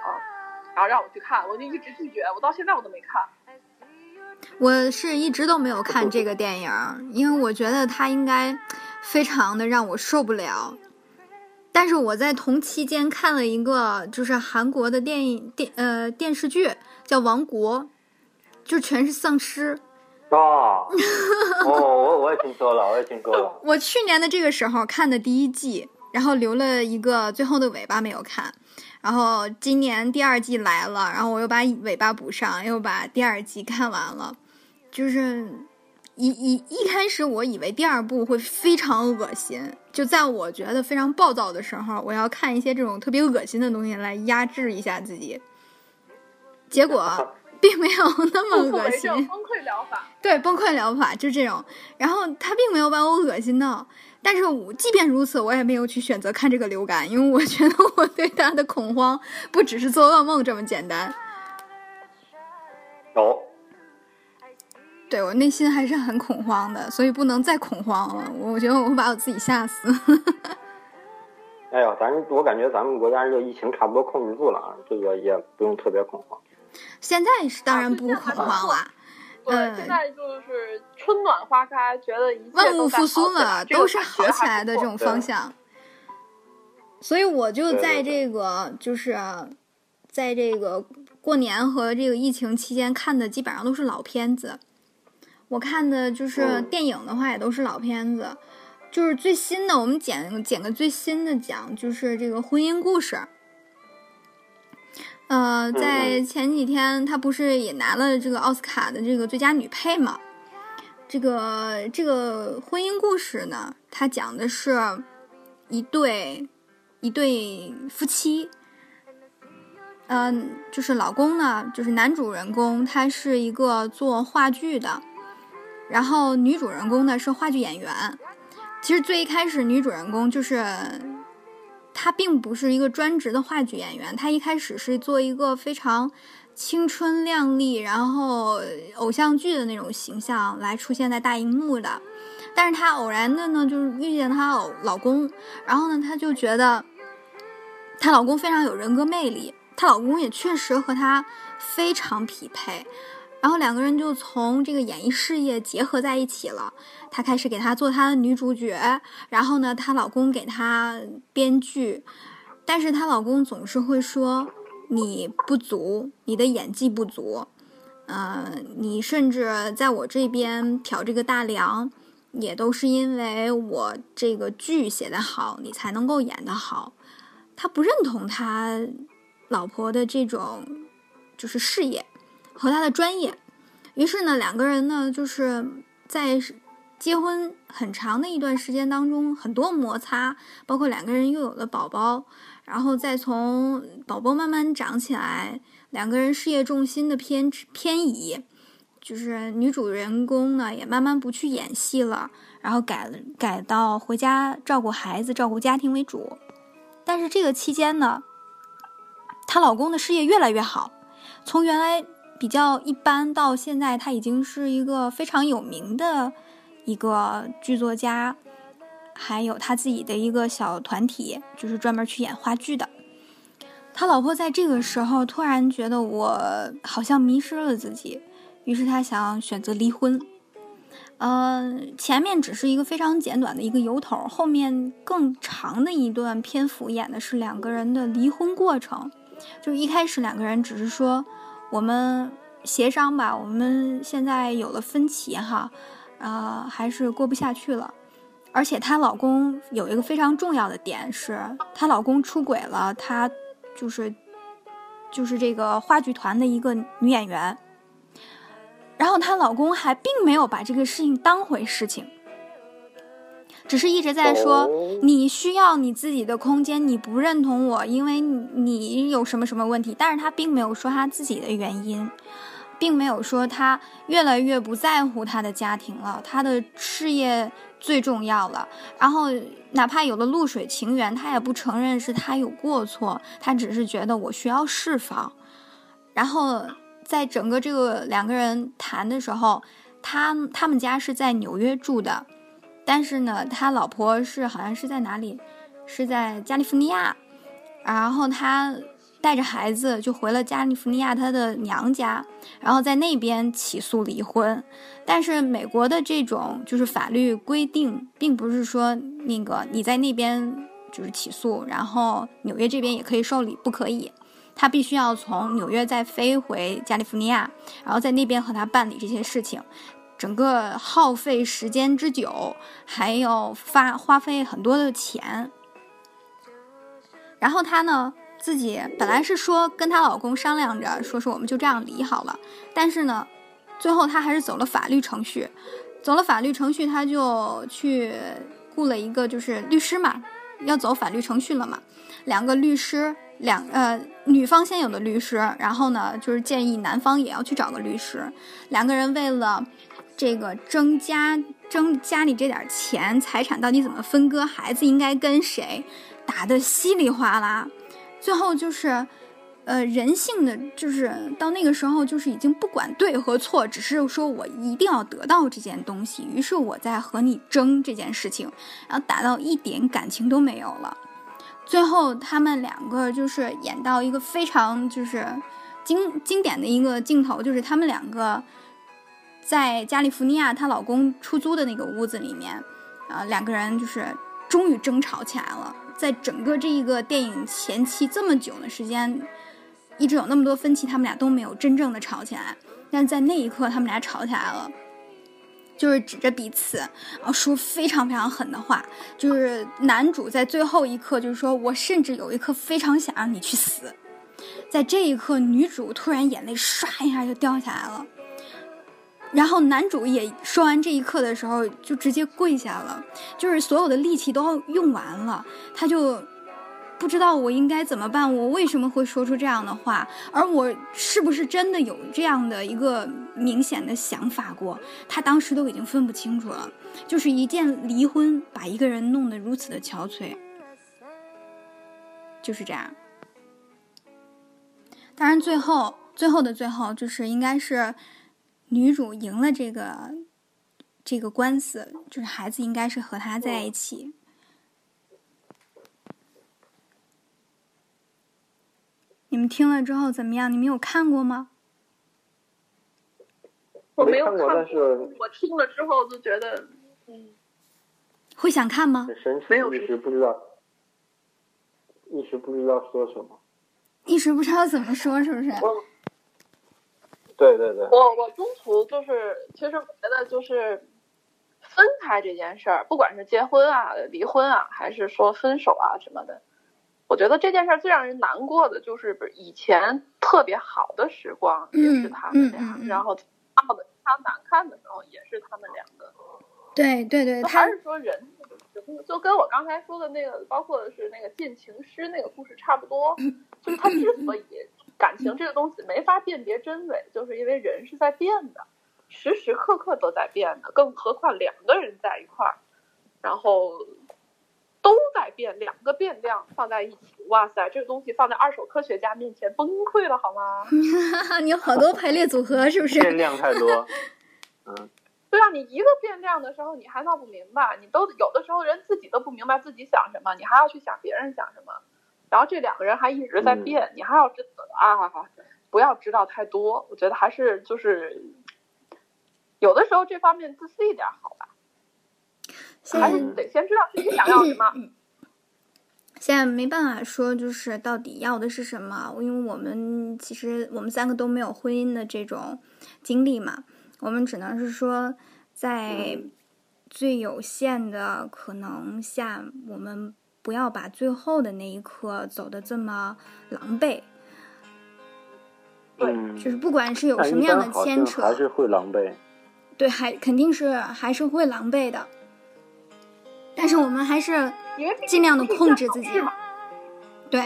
然后让我去看，我就一直拒绝，我到现在我都没看。我是一直都没有看这个电影，因为我觉得它应该非常的让我受不了。但是我在同期间看了一个就是韩国的电影电呃电视剧叫《王国》，就全是丧尸。哦，哦，我我也听说了，我也听说了。*laughs* 我去年的这个时候看的第一季，然后留了一个最后的尾巴没有看。然后今年第二季来了，然后我又把尾巴补上，又把第二季看完了。就是一一一开始我以为第二部会非常恶心，就在我觉得非常暴躁的时候，我要看一些这种特别恶心的东西来压制一下自己。结果并没有那么恶心。崩溃疗法。对，崩溃疗法就这种。然后他并没有把我恶心到。但是，我即便如此，我也没有去选择看这个流感，因为我觉得我对他的恐慌不只是做噩梦这么简单。有，对我内心还是很恐慌的，所以不能再恐慌了。我觉得我会把我自己吓死。*laughs* 哎呀，咱我感觉咱们国家这个疫情差不多控制住了啊，这个也不用特别恐慌。现在是当然不恐慌了。对，现在就是春暖花开，觉得一切万物复苏了，都是好起来的这种方向。所以我就在这个，就是在这个过年和这个疫情期间看的，基本上都是老片子。我看的就是电影的话，也都是老片子。就是最新的，我们剪剪个最新的讲，就是这个婚姻故事。呃，在前几天，她不是也拿了这个奥斯卡的这个最佳女配嘛？这个这个婚姻故事呢，它讲的是一对一对夫妻。嗯，就是老公呢，就是男主人公，他是一个做话剧的，然后女主人公呢是话剧演员。其实最一开始，女主人公就是她，并不是一个专职的话剧演员，她一开始是做一个非常青春靓丽，然后偶像剧的那种形象来出现在大荧幕的。但是她偶然的呢，就是遇见她老老公，然后呢，她就觉得她老公非常有人格魅力。她老公也确实和她非常匹配，然后两个人就从这个演艺事业结合在一起了。她开始给她做她的女主角，然后呢，她老公给她编剧，但是她老公总是会说你不足，你的演技不足，嗯，你甚至在我这边挑这个大梁，也都是因为我这个剧写得好，你才能够演得好。他不认同他。老婆的这种就是事业和他的专业，于是呢，两个人呢就是在结婚很长的一段时间当中，很多摩擦，包括两个人又有了宝宝，然后再从宝宝慢慢长起来，两个人事业重心的偏偏移，就是女主人公呢也慢慢不去演戏了，然后改改到回家照顾孩子、照顾家庭为主，但是这个期间呢。她老公的事业越来越好，从原来比较一般到现在，他已经是一个非常有名的一个剧作家，还有他自己的一个小团体，就是专门去演话剧的。他老婆在这个时候突然觉得我好像迷失了自己，于是他想选择离婚。嗯，前面只是一个非常简短的一个由头，后面更长的一段篇幅演的是两个人的离婚过程。就一开始两个人只是说，我们协商吧，我们现在有了分歧哈，啊，还是过不下去了。而且她老公有一个非常重要的点是，她老公出轨了，她就是就是这个话剧团的一个女演员。然后她老公还并没有把这个事情当回事情。只是一直在说你需要你自己的空间，你不认同我，因为你有什么什么问题。但是她并没有说她自己的原因，并没有说他越来越不在乎他的家庭了，他的事业最重要了。然后哪怕有了露水情缘，他也不承认是他有过错，他只是觉得我需要释放。然后在整个这个两个人谈的时候，他他们家是在纽约住的。但是呢，他老婆是好像是在哪里，是在加利福尼亚，然后他带着孩子就回了加利福尼亚他的娘家，然后在那边起诉离婚。但是美国的这种就是法律规定，并不是说那个你在那边就是起诉，然后纽约这边也可以受理，不可以，他必须要从纽约再飞回加利福尼亚，然后在那边和他办理这些事情。整个耗费时间之久，还有发花费很多的钱。然后他呢，自己本来是说跟她老公商量着，说是我们就这样离好了。但是呢，最后她还是走了法律程序，走了法律程序，她就去雇了一个就是律师嘛，要走法律程序了嘛。两个律师，两呃女方先有的律师，然后呢就是建议男方也要去找个律师，两个人为了。这个争家争家里这点钱，财产到底怎么分割？孩子应该跟谁？打得稀里哗啦，最后就是，呃，人性的就是到那个时候就是已经不管对和错，只是说我一定要得到这件东西，于是我在和你争这件事情，然后打到一点感情都没有了。最后他们两个就是演到一个非常就是经经典的一个镜头，就是他们两个。在加利福尼亚，她老公出租的那个屋子里面，啊，两个人就是终于争吵起来了。在整个这一个电影前期这么久的时间，一直有那么多分歧，他们俩都没有真正的吵起来。但在那一刻，他们俩吵起来了，就是指着彼此，然后说非常非常狠的话。就是男主在最后一刻就是说我甚至有一刻非常想让你去死。在这一刻，女主突然眼泪唰一下就掉下来了。然后男主也说完这一刻的时候，就直接跪下了，就是所有的力气都用完了，他就不知道我应该怎么办，我为什么会说出这样的话，而我是不是真的有这样的一个明显的想法过？他当时都已经分不清楚了，就是一件离婚把一个人弄得如此的憔悴，就是这样。当然，最后最后的最后，就是应该是。女主赢了这个这个官司，就是孩子应该是和她在一起。你们听了之后怎么样？你们有看过吗？我没有看过，但是我听了之后就觉得，嗯，会想看吗？没有，一时不知道，一时不知道说什么，一时不知道怎么说，是不是？对对对，我我中途就是，其实我觉得就是分开这件事儿，不管是结婚啊、离婚啊，还是说分手啊什么的，我觉得这件事儿最让人难过的就是，不是以前特别好的时光也是他们俩，然后闹的非常难看的时候也是他们两个。对对对，还是说人，就跟我刚才说的那个，包括是那个进情诗那个故事差不多，*laughs* 就是他之所以。感情这个东西没法辨别真伪，就是因为人是在变的，时时刻刻都在变的，更何况两个人在一块儿，然后都在变，两个变量放在一起，哇塞，这个东西放在二手科学家面前崩溃了好吗？*laughs* 你有好多排列组合是不是？*laughs* 变量太多，嗯，对啊，你一个变量的时候你还闹不明白，你都有的时候人自己都不明白自己想什么，你还要去想别人想什么。然后这两个人还一直在变，你还要知啊，不要知道太多。我觉得还是就是有的时候这方面自私一点好吧，还是得先知道自己想要什么。*clears throat* 现在没办法说，就是到底要的是什么，因为我们其实我们三个都没有婚姻的这种经历嘛，我们只能是说在最有限的可能下，我们。不要把最后的那一刻走的这么狼狈。对，就是不管是有什么样的牵扯，还是会狼狈。对，还肯定是还是会狼狈的。但是我们还是尽量的控制自己，对，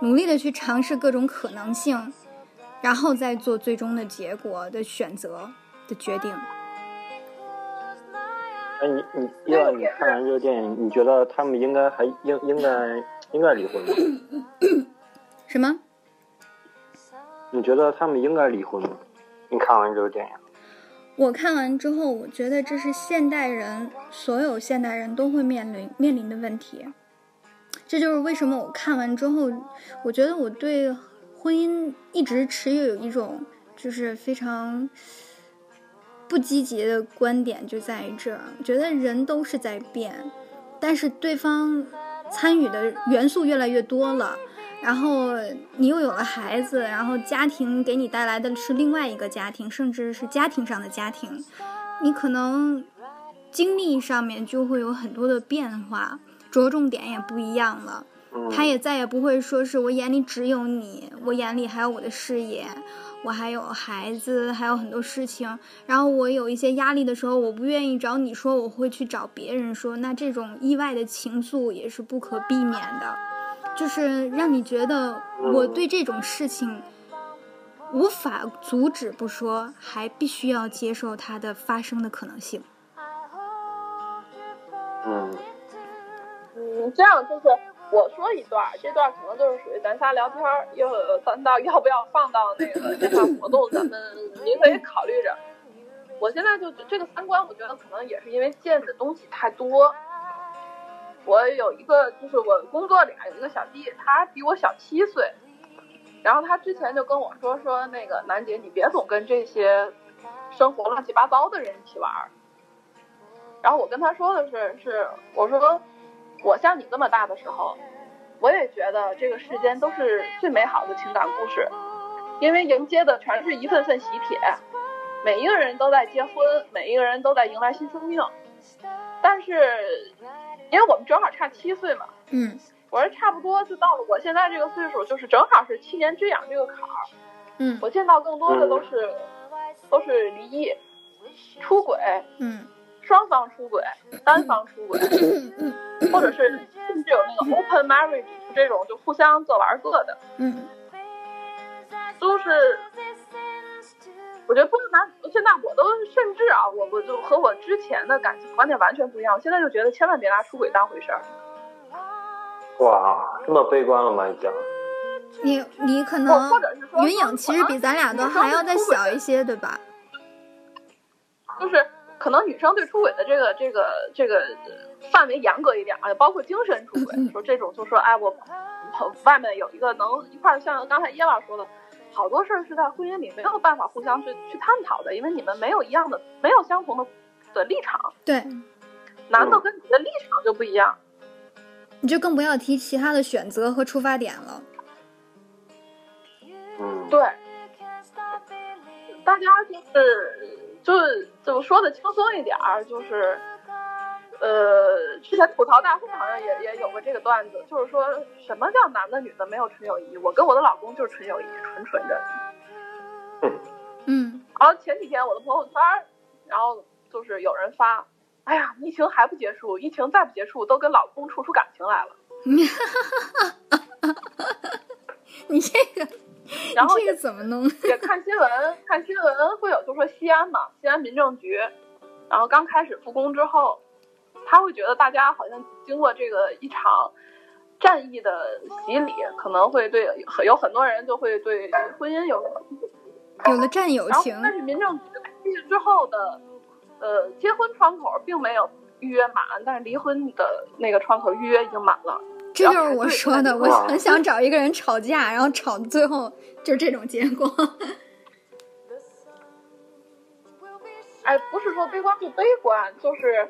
努力的去尝试各种可能性，然后再做最终的结果的选择的决定。哎，你你叶老，你看完这个电影，你觉得他们应该还应应该应该离婚吗？*coughs* 什么？你觉得他们应该离婚吗？你看完这个电影？我看完之后，我觉得这是现代人所有现代人都会面临面临的问题。这就是为什么我看完之后，我觉得我对婚姻一直持有一种就是非常。不积极的观点就在于这儿，觉得人都是在变，但是对方参与的元素越来越多了，然后你又有了孩子，然后家庭给你带来的是另外一个家庭，甚至是家庭上的家庭，你可能经历上面就会有很多的变化，着重点也不一样了。他也再也不会说是我眼里只有你，我眼里还有我的事业。我还有孩子，还有很多事情。然后我有一些压力的时候，我不愿意找你说，我会去找别人说。那这种意外的情愫也是不可避免的，就是让你觉得我对这种事情无法阻止不说，还必须要接受它的发生的可能性。嗯，嗯，这样就是。我说一段，这段可能就是属于咱仨聊天儿，又咱到要不要放到那个线下活动，咱们 *laughs* 您可以考虑着。我现在就这个三观，我觉得可能也是因为见的东西太多。我有一个，就是我工作里有一个小弟，他比我小七岁，然后他之前就跟我说说那个楠姐，你别总跟这些生活乱七八糟的人一起玩儿。然后我跟他说的是，是我说。我像你这么大的时候，我也觉得这个世间都是最美好的情感故事，因为迎接的全是一份份喜帖，每一个人都在结婚，每一个人都在迎来新生命。但是，因为我们正好差七岁嘛，嗯我是差不多就到了我现在这个岁数，就是正好是七年之痒这个坎儿。嗯我见到更多的都是、都是离异、出轨、嗯双方出轨、单方出轨，或者是甚至有那个 open marriage 这种就互相各玩各的，嗯都是。我觉得不能拿，现在我都甚至啊，我我就和我之前的感情观点完全不一样。我现在就觉得千万别拿出轨当回事儿。哇，这么悲观了吗？已经。你你可能或者是说，云影其实比咱俩都还要再小一些，对吧？就是可能女生对出轨的这个这个这个呃范围严格一点啊，包括精神出轨，说这种就说哎我外面有一个能一块儿，像刚才叶老说的，好多事儿是在婚姻里没有办法互相去去探讨的，因为你们没有一样的没有相同的的立场，对，男的跟你的立场就不一样。你就更不要提其他的选择和出发点了。嗯，对，大家就是就是怎么说的轻松一点儿，就是呃，之前吐槽大会好像也也有过这个段子，就是说什么叫男的女的没有纯友谊？我跟我的老公就是纯友谊，纯纯的。嗯然后前几天我的朋友圈儿，然后就是有人发，哎呀，疫情还不结束，疫情再不结束，都跟老公处出感情来了。*laughs* 你这个，*laughs* 然后你这个怎么弄？也看新闻，看新闻会有，就说西安嘛，西安民政局，然后刚开始复工之后，他会觉得大家好像经过这个一场战役的洗礼，可能会对很有很多人就会对婚姻有有了战友情，但是民政局进去之后的，呃，结婚窗口并没有预约满，但是离婚的那个窗口预约已经满了。这就是我说的，我很想找一个人吵架，然后吵到最后就是这种结果。哎，不是说悲观不悲观，就是，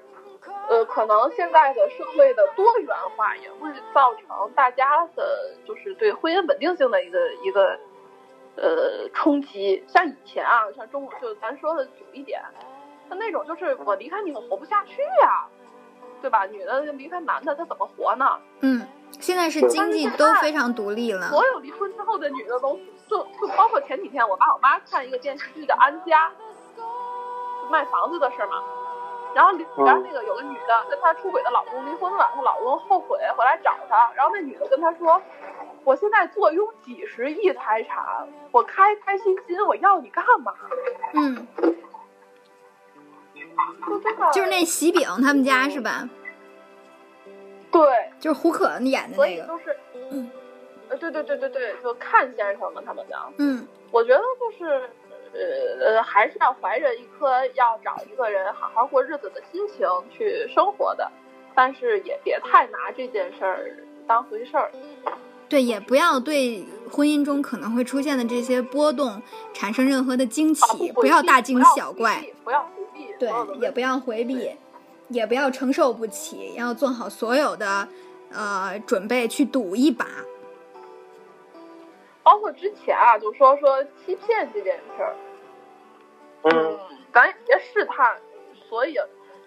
呃，可能现在的社会的多元化也会造成大家的，就是对婚姻稳定性的一个一个，呃，冲击。像以前啊，像中国，就咱说的久一点，像那种就是我离开你，我活不下去呀、对吧？女的离开男的，她怎么活呢？嗯，现在是经济都非常独立了。所有离婚之后的女的都就就包括前几天我爸我妈看一个电视剧叫《安家》，就卖房子的事儿嘛。然后里边那个有个女的跟她出轨的老公离婚了，她老公后悔回来找她，然后那女的跟她说：“我现在坐拥几十亿财产，我开开心心，我要你干嘛嗯，？”就是那喜饼他们家是吧？对，就是胡可演的那个。以就是，呃，对对对对对，就看先生嘛，他们讲。嗯我觉得就是，呃呃，还是要怀着一颗要找一个人好好过日子的心情去生活的，但是也别太拿这件事儿当回事儿。对，也不要对婚姻中可能会出现的这些波动产生任何的惊啊奇，不要大惊小怪。，不要回避，对也不要回避，也不要承受不起，要做好所有的呃准备去赌一把。包括之前啊，就说说欺骗这件事儿，嗯，咱也别试探。所以，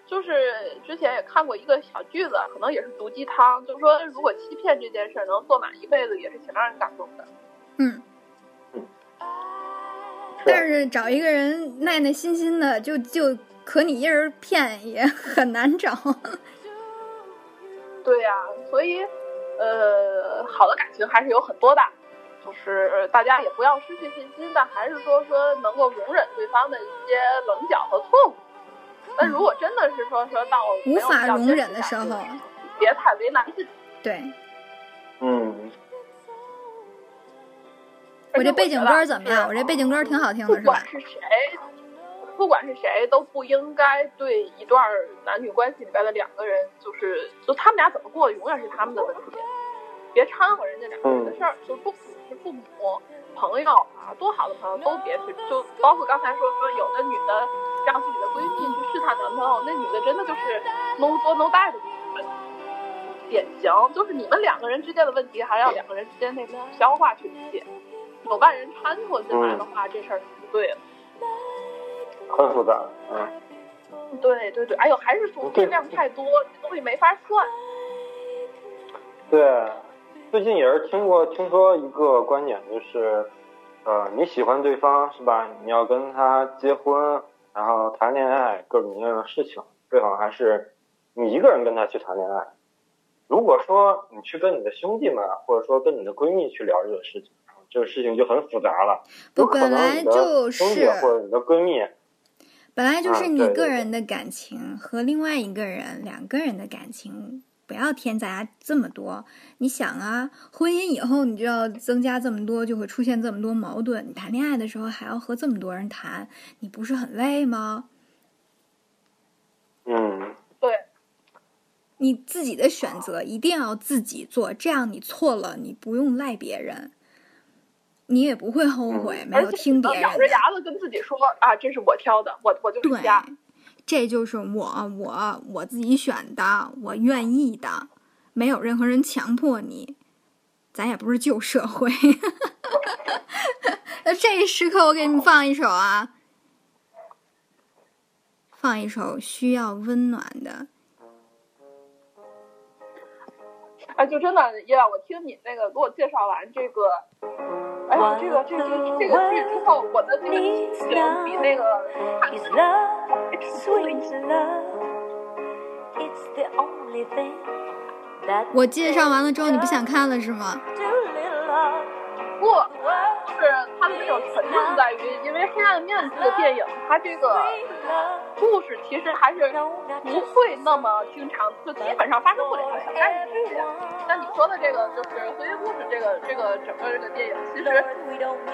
就是之前也看过一个小句子，可能也是毒鸡汤，就是说如果欺骗这件事儿能做满一辈子，也是挺让人感动的。嗯，但是找一个人耐耐心心的，就就可你一人骗也很难找。*laughs* 对呀、所以，呃，好的感情还是有很多的，就是大家也不要失去信心，但还是说说能够容忍对方的一些棱角和错误。但如果真的是说说到无法容忍的时候，别太为难自己。对嗯，我这背景歌怎么样？我这背景歌挺好听的，是吧？不管是谁，不管是谁，都不应该对一段男女关系里边的两个人，就是就他们俩怎么过，永远是他们的问题，别掺和人家两个人的事儿。就不只是父母、朋友啊，多好的朋友都别去，就包括刚才说说有的女的让自己的闺蜜去试探男朋友，那女的真的就是 no 作 no die 的典型，就是你们两个人之间的问题，还要两个人之间那种消化去理解。有外人掺和进来的话，这事儿就不对了。很复杂，嗯。对对对，哎呦，还是说数量太多，这东西没法算。对，最近也是听过听说一个观点，就是呃，你喜欢对方是吧？你要跟他结婚，然后谈恋爱，各种各样的事情，最好还是你一个人跟他去谈恋爱。如果说你去跟你的兄弟们，或者说跟你的闺蜜去聊这个事情，这个事情就很复杂了。不，本来就是或者你的闺蜜。本来就是你个人的感情和另外一个人两个人的感情，不要添杂这么多。你想啊，婚姻以后你就要增加这么多，就会出现这么多矛盾。你谈恋爱的时候还要和这么多人谈，你不是很累吗？嗯，对。你自己的选择一定要自己做，这样你错了，你不用赖别人。你也不会后悔，没有听别人咬着牙子跟自己说啊，这是我挑的，我我就是家，这就是我我我自己选的，我愿意的，没有任何人强迫你，咱也不是旧社会。*laughs* 那这一时刻，我给你们放一首啊，放一首需要温暖的。哎，就真的，叶我听你那个给我介绍完这个。哎呀，这个这个这个剧之后，我的这个心情比那个看我介绍完了之后，你不想看了是吗？不，是它的这种沉重在于，因为《黑暗面》这个电影，它这个故事其实还是不会那么经常，就基本上发生不了小概率事件。但你说的这个就是《婚姻故事》这个这个整个这个电影，其实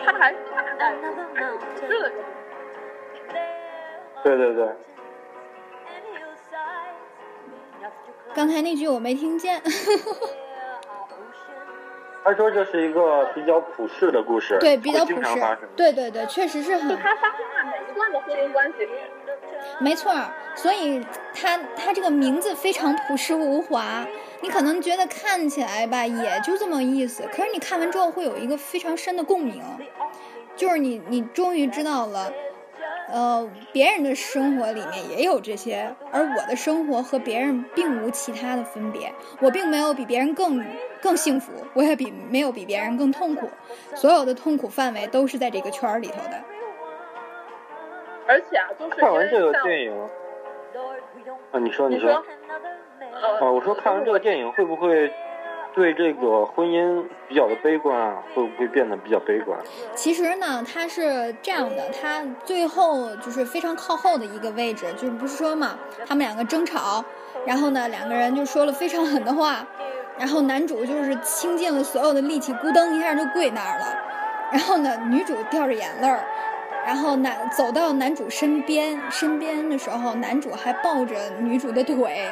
它还是大概率是的。对对对。刚才那句我没听见。他说这是一个比较普世的故事，对，比较普世，对对对，确实是很。就他发生了每一段的婚姻关系里。没错，所以他他这个名字非常朴实无华，你可能觉得看起来吧，也就这么意思。可是你看完之后会有一个非常深的共鸣，就是你你终于知道了。呃，别人的生活里面也有这些，而我的生活和别人并无其他的分别。我并没有比别人更更幸福，我也比没有比别人更痛苦。所有的痛苦范围都是在这个圈儿里头的。而且啊，就是看完这个电影，啊，你说你说，啊，我说看完这个电影会不会？对这个婚姻比较的悲观啊，会不会变得比较悲观？其实呢，他是这样的，他最后就是非常靠后的一个位置，就是不是说嘛，他们两个争吵，然后呢，两个人就说了非常狠的话，然后男主就是倾尽了所有的力气，咕噔一下就跪那儿了，然后呢，女主掉着眼泪儿，然后男走到男主身边，身边的时候，男主还抱着女主的腿，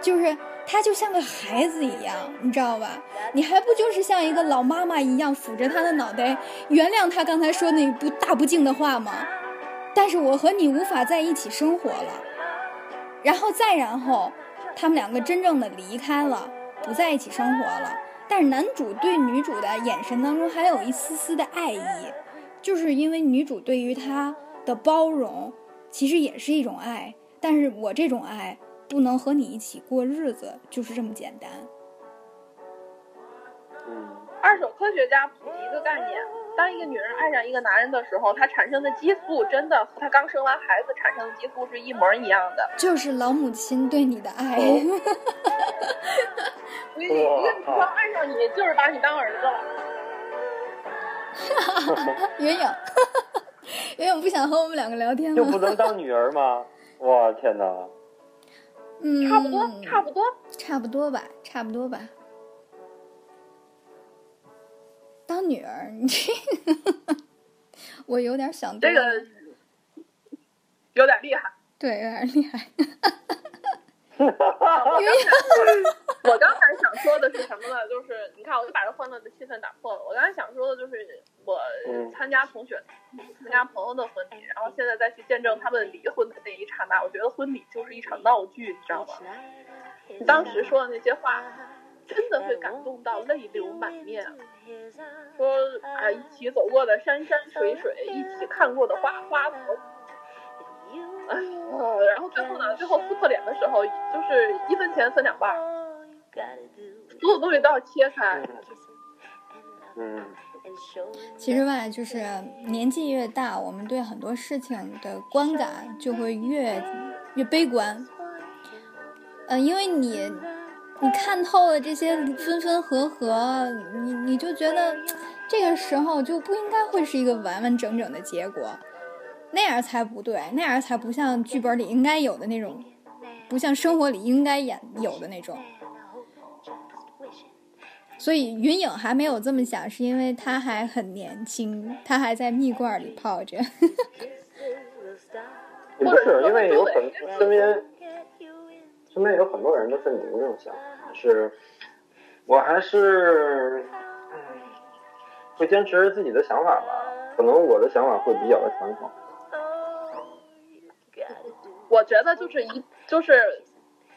就是。他就像个孩子一样，你知道吧？你还不就是像一个老妈妈一样抚着他的脑袋，原谅他刚才说那不大不敬的话吗？但是我和你无法在一起生活了，然后再然后，他们两个真正的离开了，不在一起生活了。但是男主对女主的眼神当中还有一丝丝的爱意，就是因为女主对于他的包容，其实也是一种爱。但是我这种爱。不能和你一起过日子，就是这么简单。嗯，二手科学家普及一个概念：当一个女人爱上一个男人的时候，她产生的激素真的和她刚生完孩子产生的激素是一模一样的。就是老母亲对你的爱。所以，*laughs* 一个女生爱上你，就是把你当儿子了。哈哈哈！*laughs* 云影，云影不想和我们两个聊天吗？*laughs* 就不能当女儿吗？哇，天哪！嗯，差不多，差不多，差不多吧，差不多吧。当女儿，你这，*laughs* 我有点想这个，有点厉害。对，有点厉害。*laughs* 我刚才想说的是什么呢？就是你看，我就把这欢乐的气氛打破了。我刚才想说的就是我参加同学、参加朋友的婚礼，然后现在再去见证他们离婚的那一刹那，我觉得婚礼就是一场闹剧，你知道吗？你当时说的那些话，真的会感动到泪流满面。说啊，一起走过的山山水水，一起看过的花花草。哎呀，然后最后呢，最后撕破脸的时候，就是一分钱分两半，所有东西都要切开。嗯，其实吧，就是年纪越大，我们对很多事情的观感就会越越悲观。嗯，因为你你看透了这些分分合合，你你就觉得这个时候就不应该会是一个完完整整的结果。那样才不对，那样才不像剧本里应该有的那种，不像生活里应该演有的那种。所以云影还没有这么想，是因为他还很年轻，他还在蜜罐里泡着。*laughs* 不是，因为有很身边身边有很多人都是你们这种想法，是，我还是会坚持自己的想法吧。可能我的想法会比较的传统。我觉得就是一就是，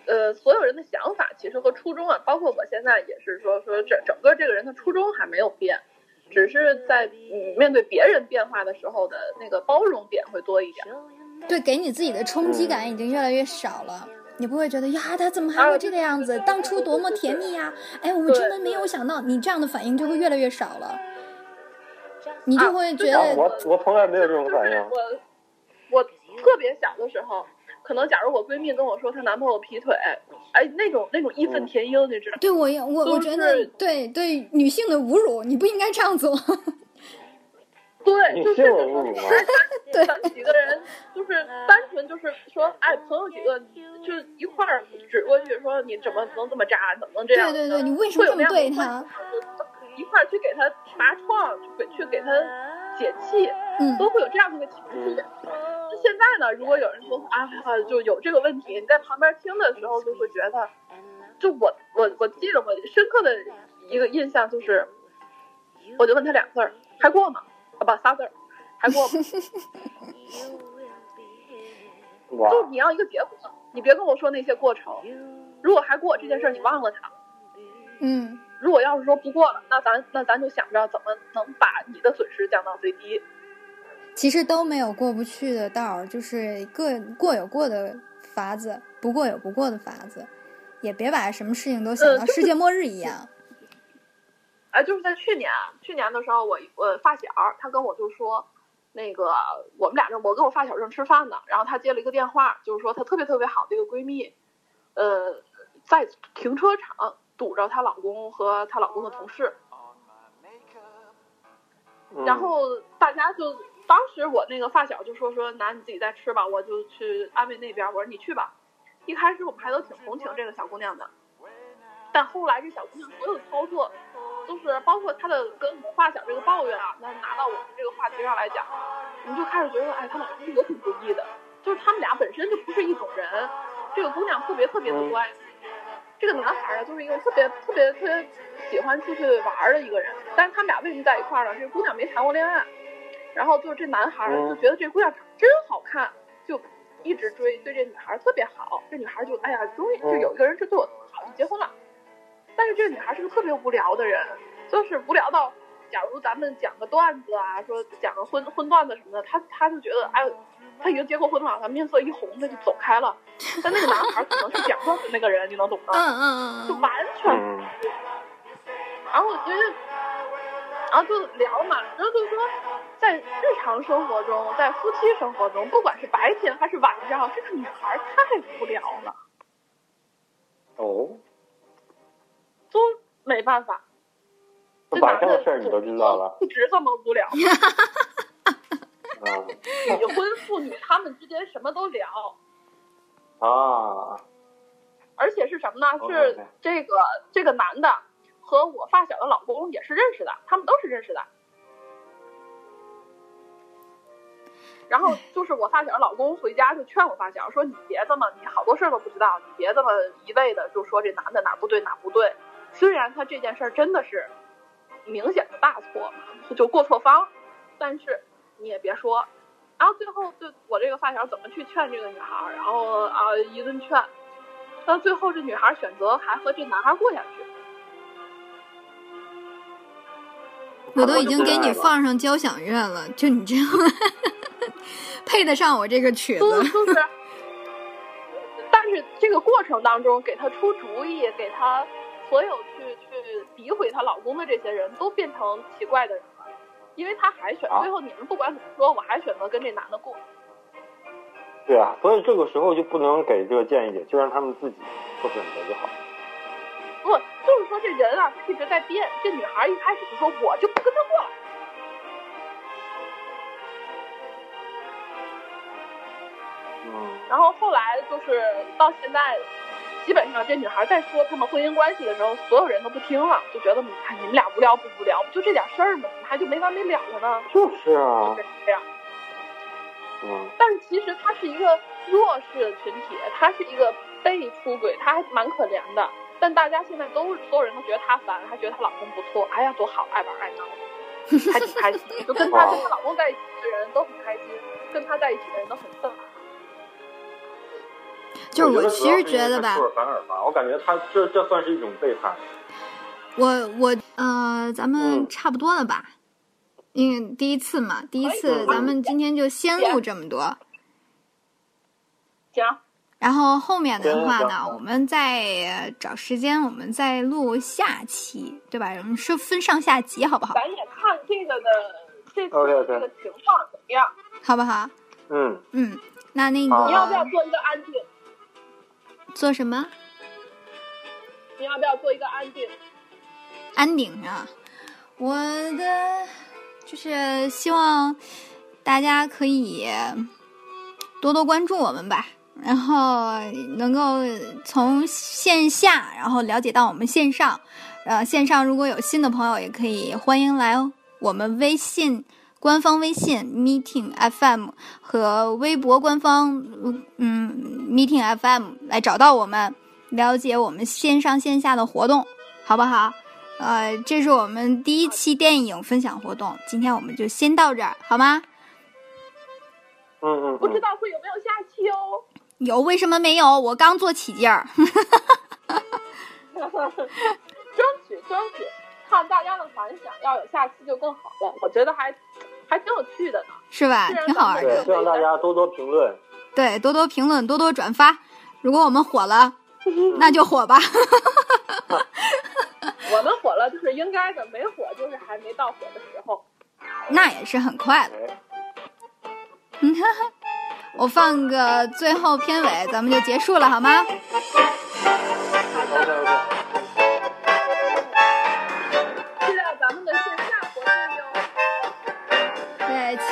呃，所有人的想法其实和初衷啊，包括我现在也是说说整整个这个人的初衷还没有变，只是在嗯面对别人变化的时候的那个包容点会多一点。对，给你自己的冲击感已经越来越少了，你不会觉得呀，他怎么还会这个样子？当初多么甜蜜呀！哎，我们真的没有想到，你这样的反应就会越来越少了，你就会觉得我我从来没有这种反应。我我特别小的时候。可能，假如我闺蜜跟我说她男朋友劈腿，哎，那种那种义愤填膺，你知道？对我，我我觉得，对对女性的侮辱，你不应该这样做。*laughs* 对，就是 *laughs* 对，咱几个人就是单纯就是说，哎，朋友几个就一块儿指过去说，你怎么能这么渣？怎么能这样？对对对，你为什么这么对他？一块儿去给他拔创，去去给他解气，嗯，都会有这样的一个情绪。现在呢，如果有人说啊，就有这个问题，你在旁边听的时候，就会觉得，就我我我记得我深刻的一个印象就是，我就问他俩字儿，还过吗？啊不，仨字儿，还过吗？*laughs* 就你要一个结果，你别跟我说那些过程。如果还过这件事儿，你忘了他。嗯。如果要是说不过了，那咱那咱就想着怎么能把你的损失降到最低。其实都没有过不去的道儿，就是各过有过的法子，不过有不过的法子，也别把什么事情都想到世界末日一样。*laughs* 哎，就是在去年，去年的时候，我我发小他跟我就说，那个我们俩正我跟我发小正吃饭呢，然后他接了一个电话，就是说她特别特别好的一个闺蜜，呃，在停车场堵着她老公和她老公的同事，然后大家就。当时我那个发小就说说，那你自己再吃吧，我就去安慰那边。我说你去吧。一开始我们还都挺同情这个小姑娘的，但后来这小姑娘所有的操作，都是包括她的跟我发小这个抱怨啊，那拿到我们这个话题上来讲，我们就开始觉得，哎，她老公也挺不易的，就是他们俩本身就不是一种人。这个姑娘特别特别的乖，这个男孩啊，就是一个特别特别特别喜欢出去玩的一个人。但是他们俩为什么在一块儿呢？这个姑娘没谈过恋爱。然后就是这男孩就觉得这姑娘真好看，就一直追，对这女孩特别好。这女孩就哎呀，终于就有一个人是对我好，就结婚了。但是这个女孩是个特别无聊的人，就是无聊到，假如咱们讲个段子啊，说讲个荤荤段子什么的，她她就觉得哎，她已经结过婚了，他面色一红，他就走开了。但那个男孩可能是假装的那个人，你能懂吗？嗯嗯嗯，就完全。然后就是，然后就聊嘛，然后就说。在日常生活中，在夫妻生活中，不管是白天还是晚上，这个女孩太无聊了。哦，都没办法。晚上的事儿你都知道了。一直这么无聊。*laughs* 已婚妇女他们之间什么都聊。啊。而且是什么呢？是这个这个男的和我发小的老公也是认识的，他们都是认识的。然后就是我发小老公回家就劝我发小说：“你别这么，你好多事儿都不知道，你别这么一味的就说这男的哪不对哪不对。虽然他这件事儿真的是明显的大错，就过错方，但是你也别说。然后最后就我这个发小怎么去劝这个女孩，然后啊一顿劝，到最后这女孩选择还和这男孩过下去。我都已经给你放上交响乐了，就你这样。*laughs* ”配得上我这个曲子。就是，*laughs* 但是这个过程当中，给她出主意，给她所有去去诋毁她老公的这些人都变成奇怪的人了，因为他还选最后你们不管怎么说，我还选择跟这男的过。对啊，所以这个时候就不能给这个建议，就让他们自己做选择就好。不，就是说这人啊，他一直在变。这女孩一开始就说，我就不跟他过了。嗯。然后后来就是到现在，基本上这女孩在说他们婚姻关系的时候，所有人都不听了，就觉得你看你们俩无聊不无聊？不就这点事儿吗？怎么还就没完没了了呢？就是啊。就是这样。嗯，但是其实她是一个弱势的群体，她是一个被出轨，她还蛮可怜的。但大家现在都所有人都觉得她烦，还觉得她老公不错，哎呀多好，爱玩爱闹，*laughs* 还挺开心。就跟她跟她老公在一起的人都很开心，跟她在一起的人都很愤。就是我其实觉得吧，反尔吧，我感觉他这这算是一种背叛。我我呃，咱们差不多了吧？因为第一次嘛，第一次咱们今天就先录这么多。行。然后后面的话呢，我们再找时间，我们再录下期，对吧？我们是分上下集，好不好？咱也看这个的这次这个情况怎么样，好不好？嗯嗯，那那个你要不要做一个安定？做什么？你要不要做一个安定？安定啊！我的。就是希望大家可以多多关注我们吧，然后能够从线下然后了解到我们线上，呃，线上如果有新的朋友也可以欢迎来我们微信官方微信 Meeting FM 和微博官方嗯 Meeting FM 来找到我们，了解我们线上线下的活动，好不好？呃，这是我们第一期电影分享活动，今天我们就先到这儿，好吗？嗯嗯。不知道会有没有下期哦？有，为什么没有？我刚做起劲儿。争 *laughs* 取争取，看大家的反响，要有下期就更好了。我觉得还还挺有趣的呢，是吧？挺好玩的。希望大家多多评论。对，多多评论，多多转发。如果我们火了，那就火吧。*laughs* 我们火了就是应该的，没火就是还没到火的时候。*laughs* 那也是很快的。*laughs* 我放个最后片尾，咱们就结束了，好吗？期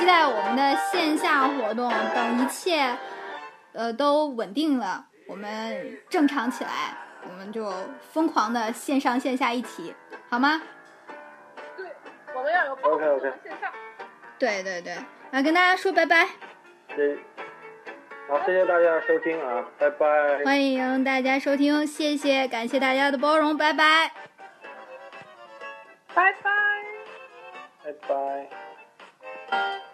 待我们的线下活动，等一切呃都稳定了，我们正常起来。我们就疯狂的线上线下一起，好吗？对，我们要有疯狂的线上。对对对，来跟大家说拜拜。谢，好，谢谢大家收听啊，拜拜。欢迎大家收听，谢谢，感谢大家的包容，拜拜。拜拜。拜拜。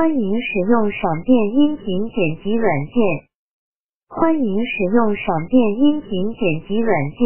欢迎使用闪电音频剪辑软件。欢迎使用闪电音频剪辑软件。